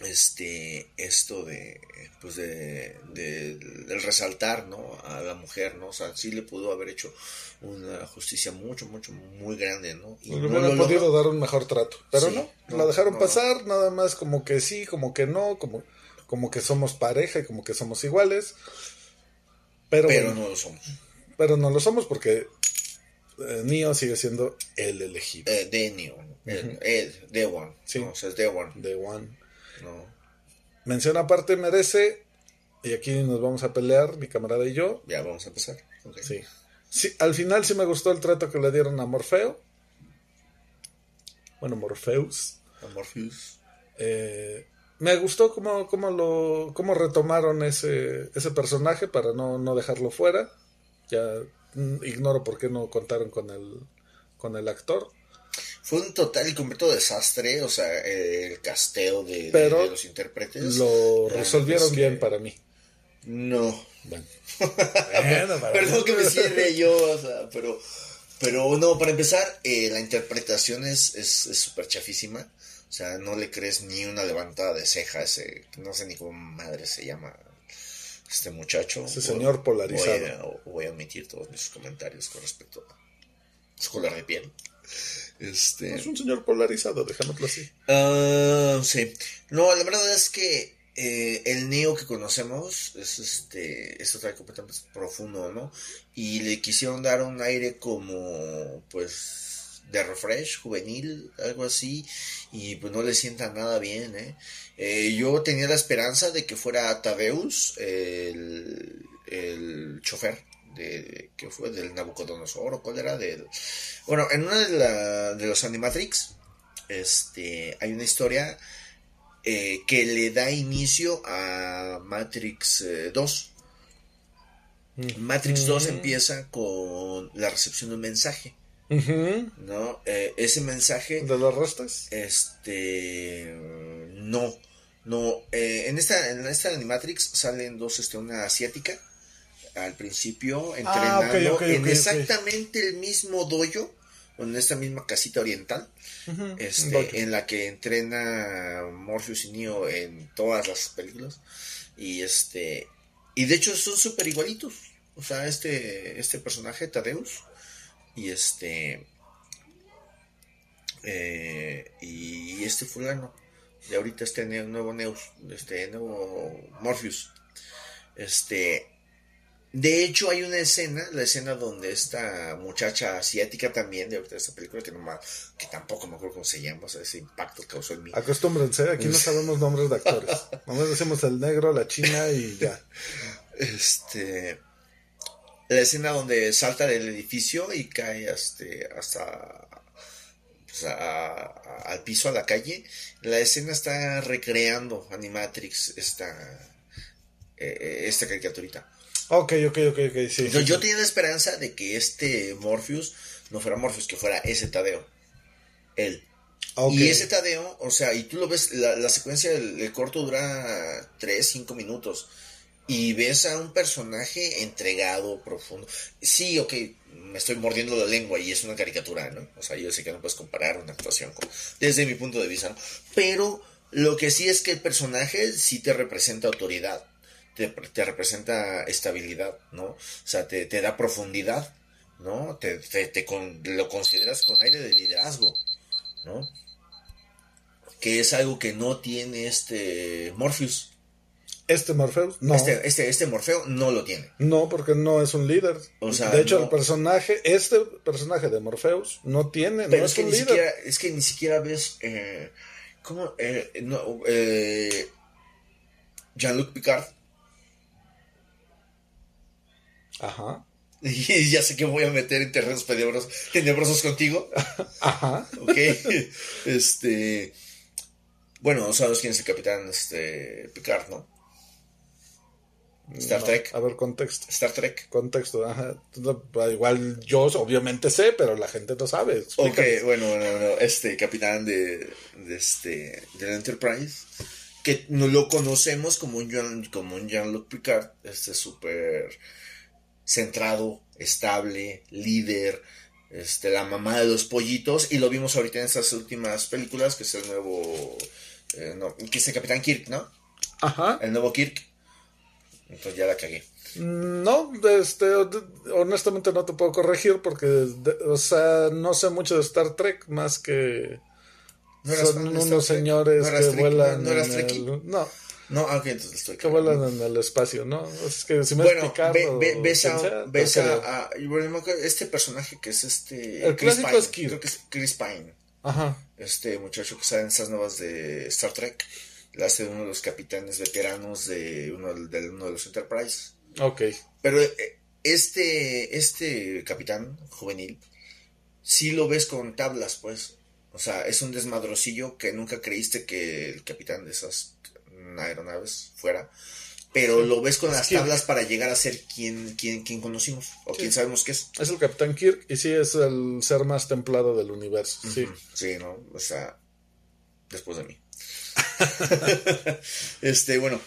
este esto de pues de, del resaltar no a la mujer no o sea sí le pudo haber hecho una justicia mucho mucho muy grande no y no le podido dar un mejor trato pero no, la dejaron pasar nada más como que sí como que no como como que somos pareja y como que somos iguales pero pero no lo somos. Pero no lo somos porque eh, Neo sigue siendo el elegido. Eh, de Neo el, de One sí. o sea es de One. De One no. Mención aparte merece, y aquí nos vamos a pelear, mi camarada y yo. Ya vamos a empezar. Sí. sí. Al final sí me gustó el trato que le dieron a Morfeo. Bueno, Morpheus. A Morpheus. Eh, me gustó cómo, cómo, lo, cómo retomaron ese, ese personaje para no, no dejarlo fuera. Ya mm, ignoro por qué no contaron con el, con el actor. Fue un total y completo desastre, o sea, el casteo de, los intérpretes. Lo resolvieron bien para mí. No. Bueno. Perdón que me cierre yo, o sea, pero, pero no, para empezar, eh, la interpretación es súper chafísima. O sea, no le crees ni una levantada de ceja ese, no sé ni cómo madre se llama este muchacho. Ese señor polarizado. Voy a, omitir todos mis comentarios con respecto a su color de piel. Este... Es un señor polarizado, dejémoslo así. Uh, sí. No, la verdad es que eh, el Neo que conocemos es este es otra completamente profundo, ¿no? Y le quisieron dar un aire como, pues, de refresh, juvenil, algo así, y pues no le sienta nada bien, ¿eh? eh yo tenía la esperanza de que fuera Tadeus, el, el chofer de que fue del Nabucodonosor o cuál era del bueno en una de, de los Animatrix este hay una historia eh, que le da inicio a Matrix 2 eh, Matrix 2 empieza con la recepción de un mensaje no eh, ese mensaje de las restas este no no en esta en esta Animatrix salen dos este una asiática al principio ah, entrenando en exactamente el mismo dojo, en esta misma casita oriental, este, en la que entrena Morpheus y Neo en todas las películas. Y este y de hecho son súper igualitos. O sea, este, este personaje, Tadeus, y este eh, y este fulano, de ahorita este nuevo Neus, este nuevo Morpheus, este de hecho, hay una escena, la escena donde esta muchacha asiática también, de esta película que, no que tampoco me acuerdo cómo se llama, o sea, ese impacto causó en mí. Acostúmbrense, aquí no sabemos nombres de actores. Nomás decimos el negro, la china y ya. Este. La escena donde salta del edificio y cae este, hasta. Pues, al piso, a la calle. La escena está recreando Animatrix, esta. Eh, eh, esta caricaturita. Ok, ok, ok, ok, sí. Yo, tenía la esperanza de que este Morpheus no fuera Morpheus, que fuera ese Tadeo. Él. Y ese Tadeo, o sea, y tú lo ves, la, secuencia del, corto dura 3, 5 minutos. Y ves a un personaje entregado, profundo. Sí, ok, me estoy mordiendo la lengua y es una caricatura, ¿no? O sea, yo sé que no puedes comparar una actuación con, desde mi punto de vista, ¿no? Pero lo que sí es que el personaje sí te representa autoridad te, representa estabilidad, ¿no? O sea, te, da profundidad, ¿no? Te, te, lo consideras con aire de liderazgo, ¿no? Que es algo que no tiene este Morpheus. Este Morpheus, no. Este, este, este Morfeo no lo tiene. No, porque no es un líder. O sea, de hecho, el personaje, este personaje de Morpheus no tiene, no es, que un líder. es que ni siquiera ves, eh, ¿cómo? Eh, no, eh, Jean-Luc Picard Ajá. Y ya sé que voy a meter en terrenos tenebrosos, contigo. Ajá. Ok. Este. Bueno, sabes quién es el capitán este, Picard, ¿no? Star Trek. A ver, contexto. Star Trek. Contexto, ajá. Igual yo obviamente sé, pero la gente no sabe. Ok, bueno, bueno, este capitán de, de este, del Enterprise, que no lo conocemos como un Jean, como un Jean-Luc Picard, este súper centrado, estable, líder, este, la mamá de los pollitos, y lo vimos ahorita en estas últimas películas, que es el nuevo, eh, no, que es el Capitán Kirk, ¿no? Ajá. El nuevo Kirk. Entonces ya la cagué. No, este, honestamente no te puedo corregir porque, o sea, no sé mucho de Star Trek más que ¿No son unos señores ¿No eras que vuelan no eras el, no, No, ah, ok, entonces estoy que vuelan en el espacio, ¿no? Es que si me Bueno, ve- ves, a, sea, ves a- a- este personaje que es este... El Chris clásico Pine, es Kirk. Creo que es Chris Pine. Ajá. Este muchacho que sale en estas nuevas de Star Trek. La hace uno de los capitanes veteranos de uno de, uno de los Enterprise. Ok. Pero eh, este, este capitán juvenil, sí lo ves con tablas, pues. O sea, es un desmadrocillo que nunca creíste que el capitán de esas aeronaves fuera. Pero lo ves con las Kirk. tablas para llegar a ser quien, quien, quien conocimos o quien sabemos que es. Es el Capitán Kirk y sí es el ser más templado del universo. Sí. Sí, ¿no? O sea, después de mí. este, bueno.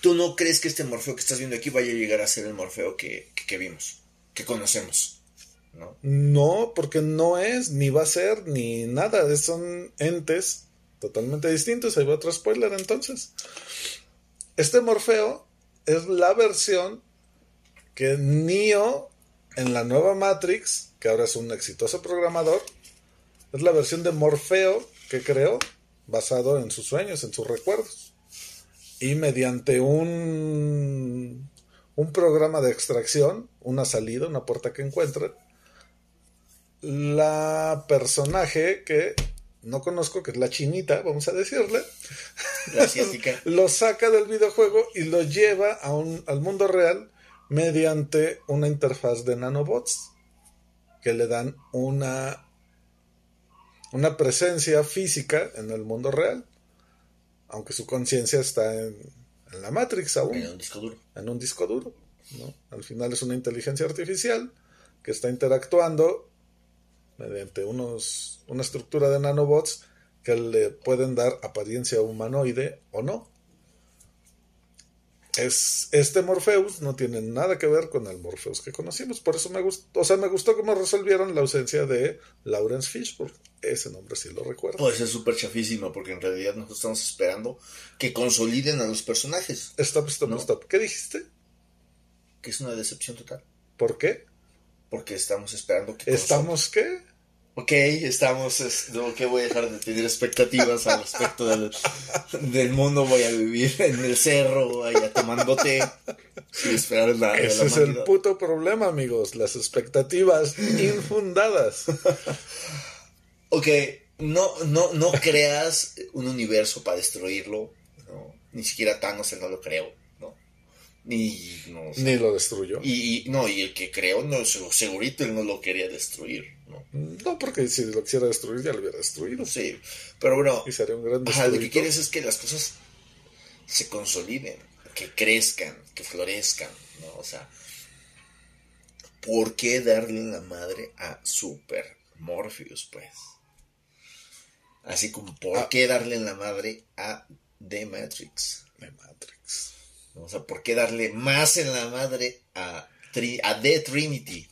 ¿Tú no crees que este Morfeo que estás viendo aquí vaya a llegar a ser el Morfeo que, que, que vimos? Que conocemos. ¿No? No, porque no es, ni va a ser, ni nada. Son entes totalmente distintos. Ahí va otro spoiler entonces. Este Morfeo es la versión que Neo en la nueva Matrix, que ahora es un exitoso programador, es la versión de Morfeo que creó basado en sus sueños, en sus recuerdos. Y mediante un, un programa de extracción, una salida, una puerta que encuentra, la personaje que no conozco, que es la chinita, vamos a decirle, La lo saca del videojuego y lo lleva a un- al mundo real mediante una interfaz de nanobots que le dan una, una presencia física en el mundo real, aunque su conciencia está en, en la Matrix aún en un disco duro. en un disco duro. ¿no? Al final es una inteligencia artificial que está interactuando mediante unos, una estructura de nanobots que le pueden dar apariencia humanoide o no. Es, este Morpheus no tiene nada que ver con el Morpheus que conocimos, por eso me gustó, o sea, me gustó cómo resolvieron la ausencia de Lawrence Fishburne. Ese nombre sí lo recuerdo. Puede ser súper chafísimo porque en realidad nosotros estamos esperando que consoliden a los personajes. Stop, stop, No. stop. ¿Qué dijiste? Que es una decepción total. ¿Por qué? Porque estamos esperando que... ¿Estamos qué? Ok, estamos... es- no, que voy a dejar de tener expectativas al respecto del, del mundo. Voy a vivir en el cerro, allá tomando té. Sin esperar nada Ese la es el puto problema, amigos. Las expectativas infundadas. Ok, no, no, no creas un universo para destruirlo. No, ni siquiera Thanos él no lo creo. Ni, no, o sea, Ni lo destruyó. y, y- no, y el que creó, no, seg- segurito él no lo quería destruir. No. No, porque si lo quisiera destruir, ya lo hubiera destruido. Sí, pero bueno, Y sería un gran ajá, lo que quieres es que las cosas se consoliden, que crezcan, que florezcan, ¿no? O sea, ¿por qué darle la madre a Super Morpheus, pues? Así como, ¿por Ah. qué darle la madre a The Matrix? De Matrix. O sea, ¿por qué darle más en la madre a, Tri- The Trinity.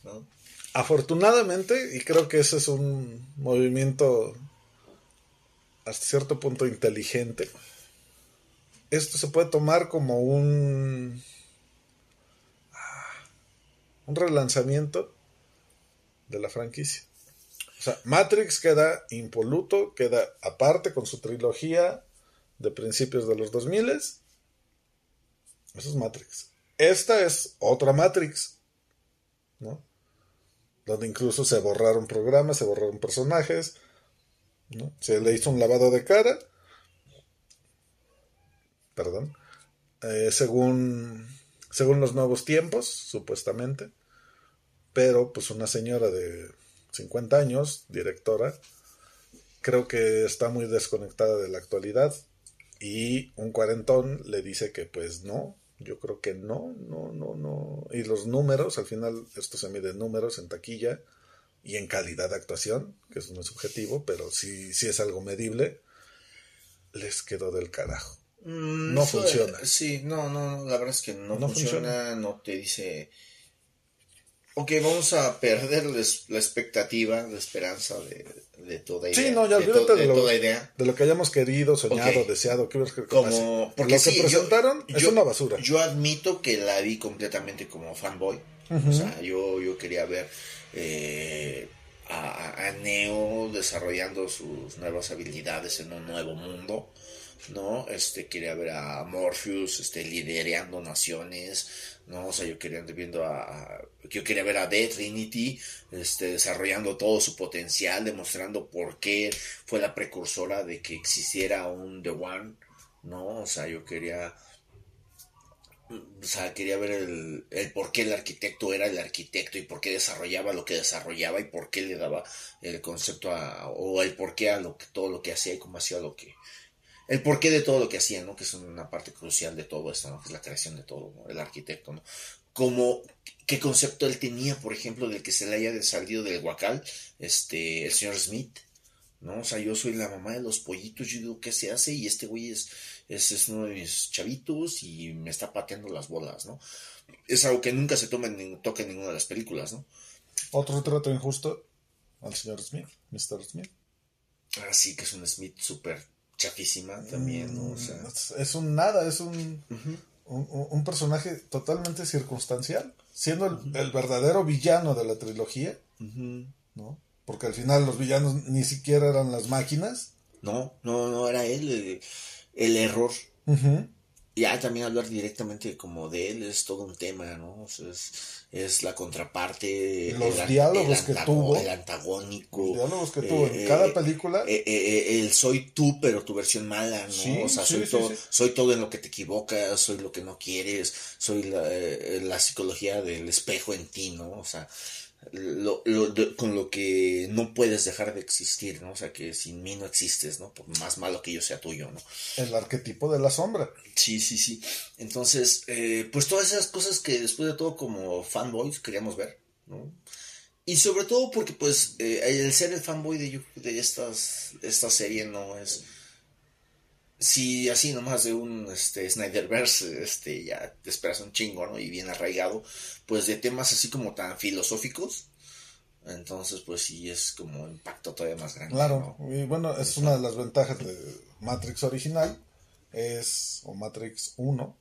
Afortunadamente, y creo que ese es un movimiento hasta cierto punto inteligente, esto se puede tomar como un ah, un relanzamiento de la franquicia. O sea, Matrix queda impoluto, queda aparte con su trilogía de principios de los 2000. Eso es Matrix. Esta es otra Matrix, ¿no? Donde incluso se borraron programas, se borraron personajes, ¿no? Se le hizo un lavado de cara, perdón, eh, según, según los nuevos tiempos, supuestamente, pero pues una señora de 50 años, directora, creo que está muy desconectada de la actualidad y un cuarentón le dice que pues no, yo creo que no, no, no, no. Y los números, al final esto se mide en números, en taquilla y en calidad de actuación, que es muy subjetivo, pero sí, sí es algo medible, les quedó del carajo. Mm, No eso, funciona. Sí, no, no, no, la verdad es que no, No funciona, funciona. no te dice Ok, vamos a perder la, expectativa, la esperanza de, de toda idea. Sí, no, ya de, olvídate to- de, de lo, toda idea. de lo que hayamos querido, soñado, Ok. deseado. ¿qué crees que Como, porque lo que sí, yo- presentaron es yo- una basura. Yo admito que la vi completamente como fanboy. O sea, yo, yo quería ver eh, a, a Neo desarrollando sus nuevas habilidades en un nuevo mundo. ¿No? Este, quería ver a Morpheus, este, liderando naciones, ¿no? O sea, yo quería viendo a, yo quería ver a The Trinity, este, desarrollando todo su potencial, demostrando por qué fue la precursora de que existiera un The One, ¿no? O sea, yo quería, o sea, quería ver el, el por qué el arquitecto era el arquitecto y por qué desarrollaba lo que desarrollaba y por qué le daba el concepto a, o el por qué a lo que, todo lo que hacía y cómo hacía lo que, el porqué de todo lo que hacía, ¿no? Que es una parte crucial de todo esto, ¿no? Que es la creación de todo, ¿no? El arquitecto, ¿no? Como, ¿qué concepto él tenía, por ejemplo, del que se le haya salido del guacal, este, el señor Smith, ¿no? O sea, yo soy la mamá de los pollitos, yo digo, ¿qué se hace? Y este güey es, es, es uno de mis chavitos y me está pateando las bolas, ¿no? Es algo que nunca se toma en, toca en ninguna de las películas, ¿no? Otro trato injusto al señor Smith, Mr. Smith. Así que es un Smith súper chafísima también, ¿no? O sea, Es, es un nada, es un, un, un personaje totalmente circunstancial, siendo el, el verdadero villano de la trilogía, ¿no? Porque al final los villanos ni siquiera eran las máquinas. no, no, no, era él el, el error. Ya también hablar directamente como de él es todo un tema, ¿no? O sea, es, es la contraparte. Los an- diálogos que antago- tuvo. El antagónico. Los diálogos que tuvo en eh, cada eh, película. eh, eh, eh, el soy tú, pero tu versión mala, ¿no? Sí, o sea, sí, soy, sí, todo, soy todo en lo que te equivocas, soy lo que no quieres, soy la, la psicología del espejo en ti, ¿no? O sea, lo, lo- de- con lo que no puedes dejar de existir, ¿no? O sea, que sin mí no existes, ¿no? Por más malo que yo sea tuyo, ¿no? El arquetipo de la sombra. Sí, sí, sí. Entonces, eh, pues todas esas cosas que después de todo como fanboys queríamos ver, ¿no? Y sobre todo porque pues eh, el ser el fanboy de, de estas, esta serie no es... Si así nomás de un este, Snyderverse este, ya te esperas un chingo, ¿no? Y bien arraigado, pues de temas así como tan filosóficos, entonces pues sí es como un impacto todavía más grande. Claro, ¿no? y bueno, es una de las ventajas de Matrix original, es, o Matrix 1,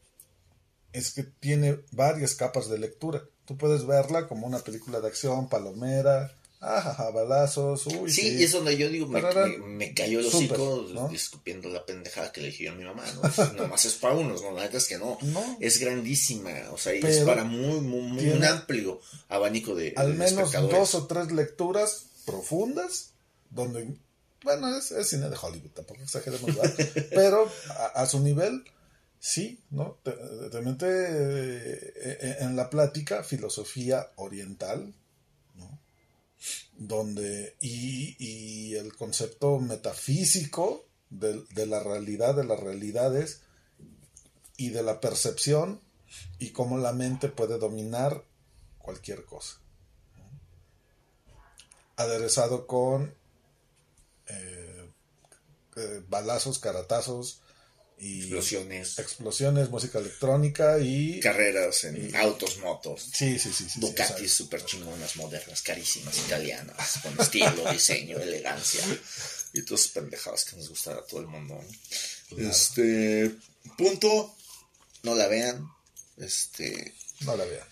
es que tiene varias capas de lectura. Tú puedes verla como una película de acción, palomera, ajaja, balazos, uy, Sí, sí. y es donde yo digo, me, me- me cayó el hocico ¿no? disculpiendo la pendejada que le dije yo a mi mamá, ¿no? Nomás es para unos, ¿no? La neta es que no. No. Es grandísima, o sea, y es Pero para muy, muy, muy un amplio abanico de, Al de menos dos o tres lecturas profundas, donde, bueno, es, es cine de Hollywood, tampoco exageremos, ¿verdad? pero a, a su nivel, sí, ¿no? Te, te mete eh, en la plática filosofía oriental. Donde, y, el concepto metafísico de, de la realidad, de las realidades y de la percepción y cómo la mente puede dominar cualquier cosa. Aderezado con eh, eh, balazos, caratazos y Explosiones, explosiones, música electrónica y... carreras en autos, motos. Sí, sí, sí. sí, Ducatis super chingonas, modernas, carísimas, italianas, con estilo, diseño, elegancia y todas pendejadas que nos gustan a todo el mundo. ¿no? Este punto, no la vean, este No la vean.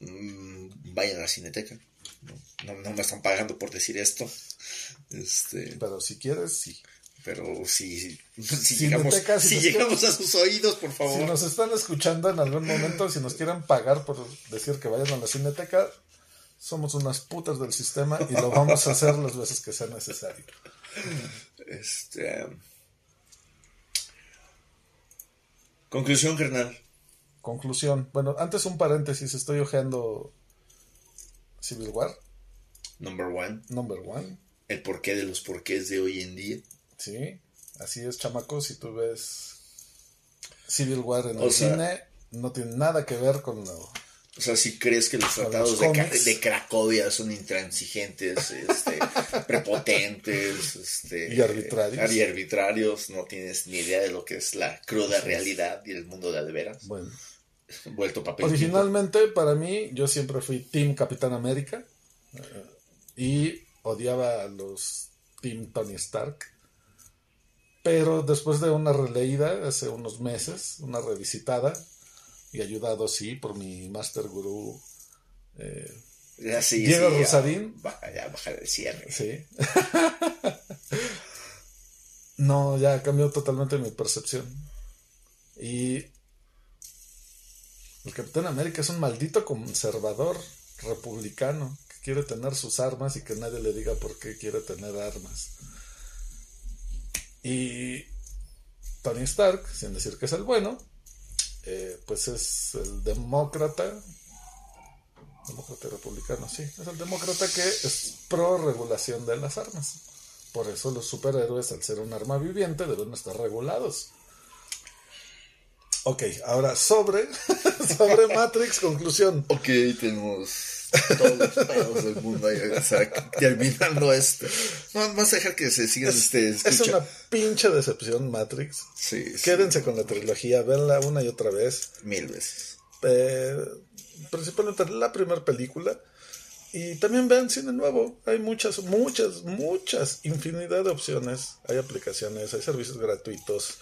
mm, vayan a la cineteca. No, no, no me están pagando por decir esto. Este, Pero si quieres, sí. Pero si, si Cineteca, llegamos, si llegamos a sus oídos, por favor. Si nos están escuchando en algún momento, si nos quieren pagar por decir que vayan a la cineteca, somos unas putas del sistema y lo vamos a hacer las veces que sea necesario. Este, conclusión, carnal. Conclusión. Bueno, antes un paréntesis, estoy hojeando Civil War, Number one. number one. El porqué de los porqués de hoy en día. Sí, así es, chamacos. Si tú ves Civil War en O el sea- cine, no tiene nada que ver con lo. O sea, si crees que los tratados los de, Cracovia son intransigentes, este, prepotentes, este, Y arbitrarios. y arbitrarios, no tienes ni idea de lo que es la cruda realidad y el mundo de de veras. Bueno, vuelto papel. Originalmente, para mí, yo siempre fui Team Capitán América eh, y odiaba a los Team Tony Stark. Pero después de una releída hace unos meses, una revisitada, y ayudado, sí, por mi Master Guru eh, Ya, sí, Diego sí, ya, ya bajar el cierre. Sí. no, ya cambió totalmente mi percepción. Y el Capitán América es un maldito conservador republicano que quiere tener sus armas y que nadie le diga por qué quiere tener armas. Y Tony Stark, sin decir que es el bueno, eh, pues es el demócrata demócrata republicano, sí, es el demócrata que es pro regulación de las armas. Por eso los superhéroes, al ser un arma viviente, deben estar regulados. Ok, ahora sobre, sobre Matrix, conclusión. Ok, tenemos todos los pedos del mundo ahí, o sea, terminando esto. No, vamos a dejar que se sigan este, Es una pinche decepción Matrix. Sí, sí, Quédense con la trilogía, venla una y otra vez. mil veces. Eh, principalmente la primera película. Y también vean cine nuevo. Hay muchas, muchas, muchas, infinidad de opciones. Hay aplicaciones, hay servicios gratuitos.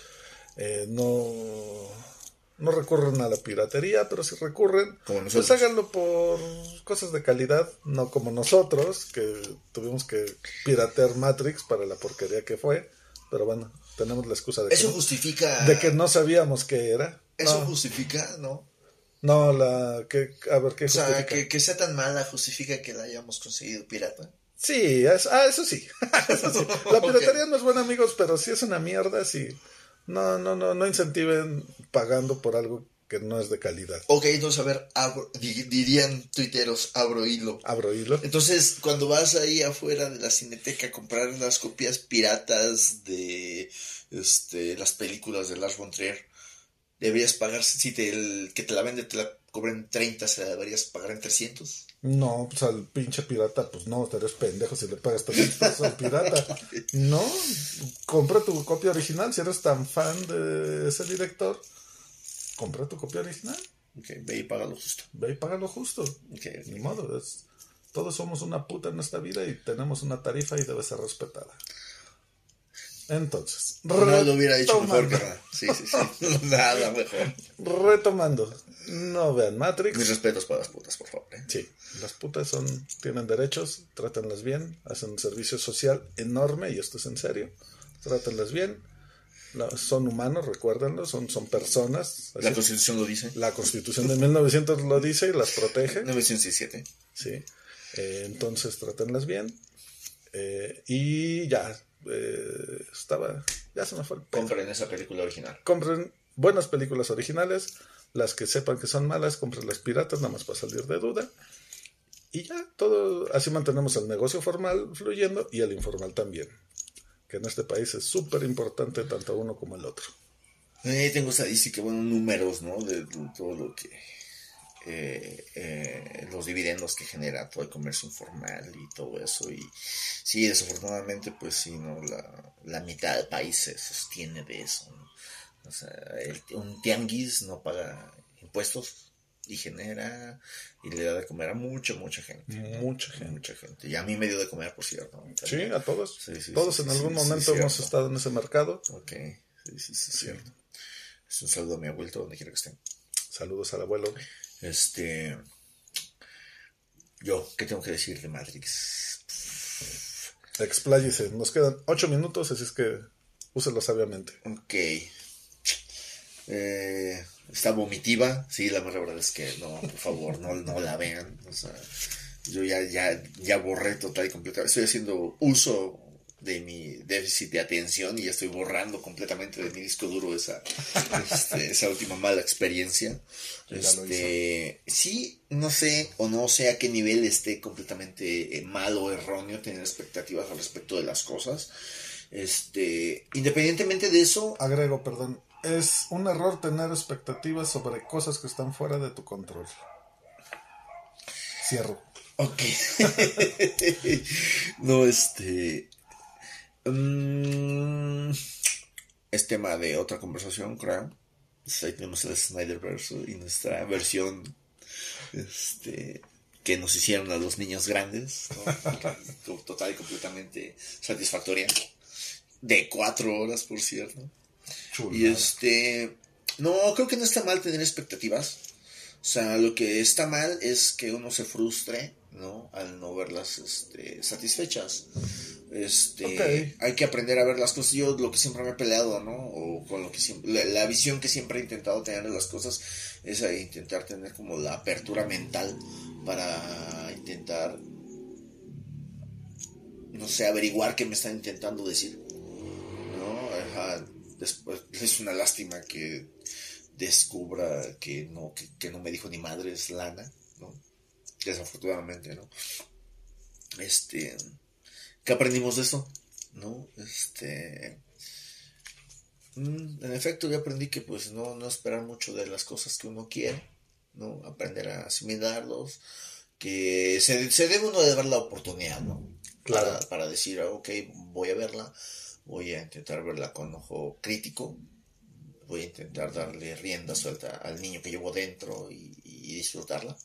Eh, no, no recurren a la piratería, pero si recurren, Como pues háganlo por cosas de calidad, no como nosotros, que tuvimos que piratear Matrix para la porquería que fue. Pero bueno, tenemos la excusa de que, Eso no- justifica. de que no sabíamos qué era. Eso No. justifica, ¿no? No, la que a ver qué O sea, justifica? que, que sea tan mala justifica que la hayamos conseguido pirata. Sí, es- ah, eso sí. Eso sí. La piratería no es buena, amigos, pero sí es una mierda, sí. No, no, no, no incentiven pagando por algo que no es de calidad. Ok, entonces a ver, abro- dirían tuiteros, abro hilo. Abro hilo. Entonces, cuando vas ahí afuera de la cineteca a comprar las copias piratas de este, las películas de Lars von Trier, deberías pagar, si te, el que te la vende te la cobran 30, se la deberías pagar en 300. No, pues al pinche pirata, pues no, eres pendejo si le pagas 300 pesos al pirata. No, compra tu copia original. Si eres tan fan de ese director, compra tu copia original. Ok, ve y paga lo justo. Ve y paga lo justo. Ok, ok. Ni modo, es- todos somos una puta en esta vida y tenemos una tarifa y debe ser respetada. Entonces, No lo hubiera dicho mejor, carnal. Sí, sí, sí. Nada mejor. retomando, no vean Matrix. Mis respetos para las putas, por favor. ¿eh? Sí, las putas son, tienen derechos, trátenlas bien, hacen un servicio social enorme y esto es en serio. Trátenlas bien, la- son humanos, recuérdenlo, son, son personas. así La. Constitución lo dice. La Constitución de 1900 lo dice y las protege. 1917. Sí. Eh, entonces, trátenlas bien. Eh, y ya, eh, estaba, ya se me fue el. Compren esa película original. Compren buenas películas originales, las que sepan que son malas, compren las piratas, nada más para salir de duda. Y ya, todo, así mantenemos el negocio formal fluyendo y el informal también. Que en este país es súper importante tanto uno como el otro. Eh, tengo estadística, bueno, números, ¿no? De, todo lo que. eh, eh, los dividendos que genera todo el comercio informal y todo eso. Y sí, desafortunadamente, pues sí, ¿no? La, la mitad del país se sostiene de eso. O sea, el- un tianguis no paga impuestos y genera y le da de comer a mucha, mucha gente. Mucha gente. Mucha gente. Y a mí me dio de comer, por cierto. Sí, a todos. Sí, sí, todos sí, en algún momento hemos estado en ese mercado. Ok, sí, sí, sí, cierto. Es un saludo a mi abuelito, donde quiera que estén. Saludos al abuelo. Este. Yo, ¿qué tengo que decir de Matrix? Expláyese. Nos quedan ocho minutos, así es que úselo sabiamente. Ok. Eh, está vomitiva. Sí, la mera verdad es que no, por favor, no, no la vean. O sea, yo ya, ya, ya borré total y completamente. Estoy haciendo uso de mi déficit de atención y ya estoy borrando completamente de mi disco duro esa, este, esa última mala experiencia. Este, sí, no sé o no sé a qué nivel esté completamente eh, mal o erróneo tener expectativas al respecto de las cosas. Este, independientemente de eso, Agrego, perdón. Es un error tener expectativas sobre cosas que están fuera de tu control. Cierro. Ok. no, este. mm, es tema de otra conversación, creo. Pues ahí tenemos el Snyderverse y nuestra versión este, que nos hicieron a los niños grandes, ¿no? total y completamente satisfactoria. De cuatro horas, por cierto. Y este, no, creo que no está mal tener expectativas. O sea, lo que está mal es que uno se frustre, ¿no? Al no verlas este, satisfechas. Este, hay que aprender a ver las cosas. Yo lo que siempre me he peleado, ¿no? O con lo que siempre, la, visión que siempre he intentado tener de las cosas es intentar tener como la apertura mental para intentar, no sé, averiguar qué me están intentando decir. ¿No? Después es una lástima que descubra que no, que, no me dijo ni madre es lana, ¿no? Desafortunadamente, ¿no? Este ¿Qué aprendimos de eso? ¿No? Este. Mm, en efecto, yo aprendí que pues no, no esperar mucho de las cosas que uno quiere, ¿no? Aprender a asimilarlos, que se, se debe uno de dar la oportunidad, ¿no? Claro. Para, decir, ah, ok, voy a verla, voy a intentar verla con ojo crítico, voy a intentar darle rienda suelta al niño que llevo dentro y, disfrutarla.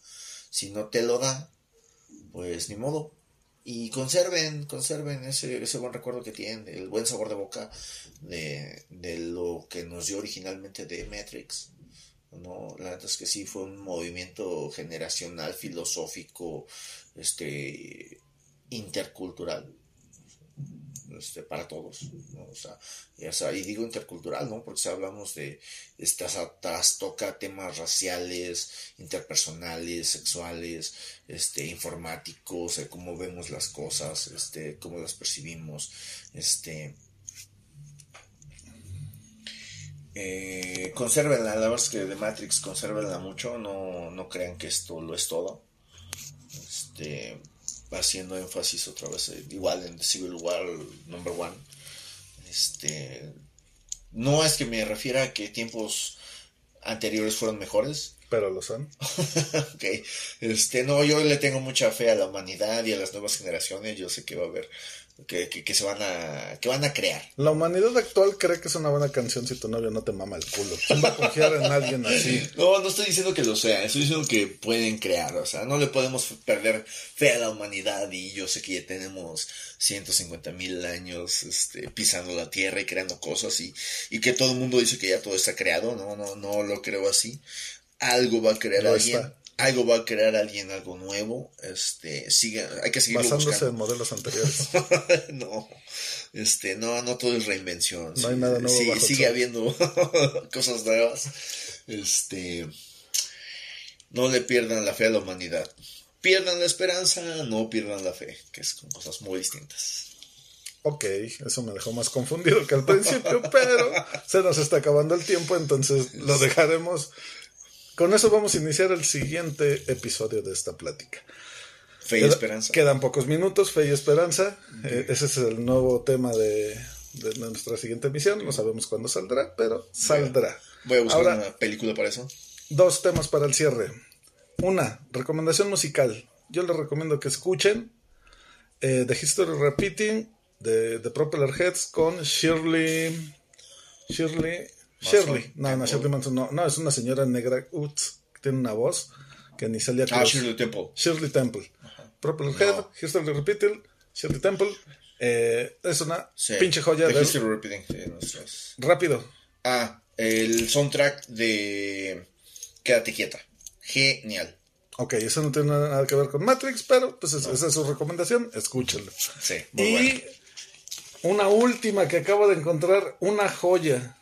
Si no te lo da, pues ni modo, y conserven, conserven ese, ese buen recuerdo que tienen, el buen sabor de boca de, de lo que nos dio originalmente de Matrix. ¿no? La verdad es que sí fue un movimiento generacional, filosófico, este, intercultural este, para todos, O sea, y, digo intercultural, ¿no? Porque si hablamos de, estas toca temas raciales, interpersonales, sexuales, este, informáticos, cómo vemos las cosas, este, cómo las percibimos, este, eh, consérvenla, la verdad es que de Matrix consérvenla mucho, no, no crean que esto lo es todo. Este, haciendo énfasis otra vez, eh, igual en Civil War Number One. Este, no es que me refiera a que tiempos anteriores fueron mejores. Pero lo son. ok. Este, no, yo le tengo mucha fe a la humanidad y a las nuevas generaciones. Yo sé que va a haber que, que, se van a que van a crear. La humanidad actual cree que es una buena canción si tu novio no te mama el culo. ¿Quién va a confiar en alguien así? No, no estoy diciendo que lo sea, estoy diciendo que pueden crear, o sea, no le podemos perder fe a la humanidad y yo sé que ya tenemos 150 mil años este, pisando la tierra y creando cosas y, y que todo el mundo dice que ya todo está creado, no, no, no lo creo así. Algo va a crear alguien algo va a crear alguien algo nuevo, este, sigue, hay que seguir Basándose en modelos anteriores. no, este, no, no todo es reinvención. No hay nada nuevo. Sigue, sigue habiendo cosas nuevas. Este, no le pierdan la fe a la humanidad. Pierdan la esperanza, no pierdan la fe, que es con cosas muy distintas. Ok, eso me dejó más confundido que al principio, pero se nos está acabando el tiempo, entonces lo dejaremos con eso vamos a iniciar el siguiente episodio de esta plática. Fe y esperanza. Quedan pocos minutos, fe y esperanza. Eh, ese es el nuevo tema de, nuestra siguiente emisión. No sabemos cuándo saldrá, pero saldrá. Voy a buscar una película para eso. Dos temas para el cierre. Una, recomendación musical. Yo les recomiendo que escuchen eh, The History Repeating de The Propeller Heads con Shirley. Shirley Shirley, no, no, Shirley Manson, no, no, es una señora negra, Uts, que tiene una voz que ni salía Ah, Shirley Temple. Shirley Temple. Head, History Repeated, Shirley Temple. Eh, es una pinche joya. de History Repeating, Rápido. Ah, el soundtrack de Quédate quieta. Genial. Ok, eso no tiene nada que ver con Matrix, pero pues esa es su recomendación, escúchenlo. Sí, y una última que acabo de encontrar, una joya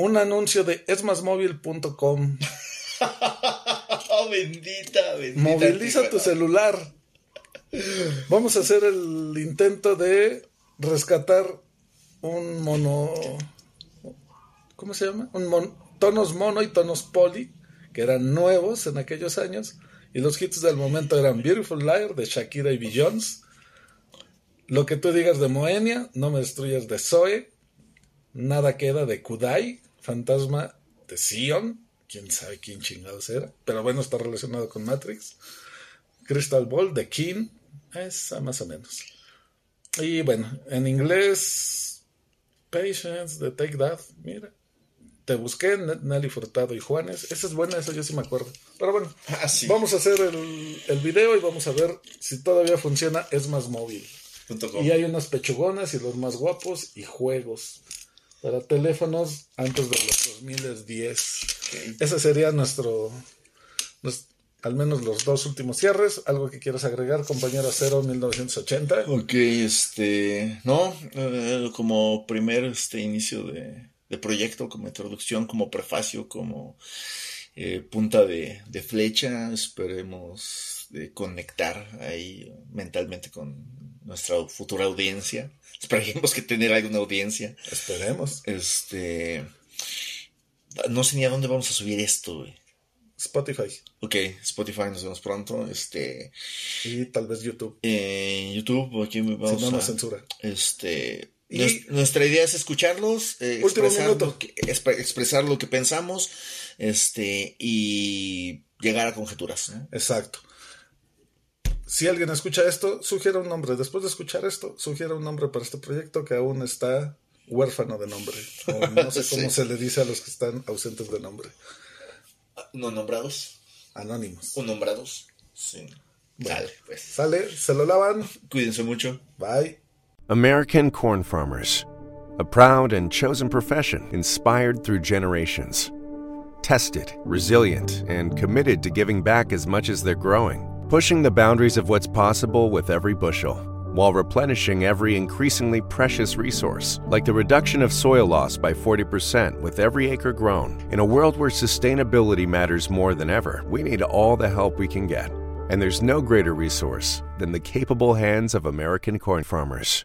un anuncio de esmasmóvil.com. oh, bendita, bendita. Moviliza tu celular. Vamos a hacer el intento de rescatar un mono. ¿Cómo se llama? Un tonos mono y tonos poli, que eran nuevos en aquellos años. Y los hits del momento eran Beautiful Liar de Shakira y Billions. Lo que tú digas de Moenia, No me destruyas de Zoe. Nada queda de Kudai fantasma de Sion, quién sabe quién chingados era, pero bueno, está relacionado con Matrix. Crystal Ball de King, esa más o menos. Y bueno, en inglés, Patience de Take That, mira, Te busqué, Nelly Furtado y Juanes. Esa es buena, esa yo sí me acuerdo. Pero bueno, Ah, sí. vamos a hacer el, el video y vamos a ver si todavía funciona. Es más móvil. Y hay unas pechugonas y los más guapos y juegos para teléfonos antes de los 2010. Ese sería nuestro, al menos los dos últimos cierres. ¿Algo que quieras agregar, compañero Cero 1980? Ok, este, no, eh, como primer este inicio de, de proyecto, como introducción, como prefacio, como eh, punta de, de flecha, esperemos de conectar ahí mentalmente con nuestra futura audiencia. Esperemos que tener alguna audiencia. Esperemos. Este, no sé ni a dónde vamos a subir esto, güey. Spotify Ok, Spotify, nos vemos pronto. Este, y tal vez YouTube. en YouTube, aquí vamos si no a... nos censura. Este, Y- nuestra idea es escucharlos, eh, Último expresar, minuto. lo que, exp- expresar lo que pensamos, este, y llegar a conjeturas. Exacto. Si alguien escucha esto, sugiera un nombre. Después de escuchar esto, sugiera un nombre para este proyecto que aún está huérfano de nombre. O no sé cómo Sí. se le dice a los que están ausentes de nombre. No nombrados, Anónimos. o nombrados. Sí. Bueno. Sale, pues. Sale, se lo lavan. Cuídense mucho. Bye. American Corn Farmers, a proud and chosen profession inspired through generations. Tested, resilient, and committed to giving back as much as they're growing, pushing the boundaries of what's possible with every bushel, while replenishing every increasingly precious resource, like the reduction of soil loss by 40% with every acre grown. In a world where sustainability matters more than ever, we need all the help we can get. And there's no greater resource than the capable hands of American corn farmers.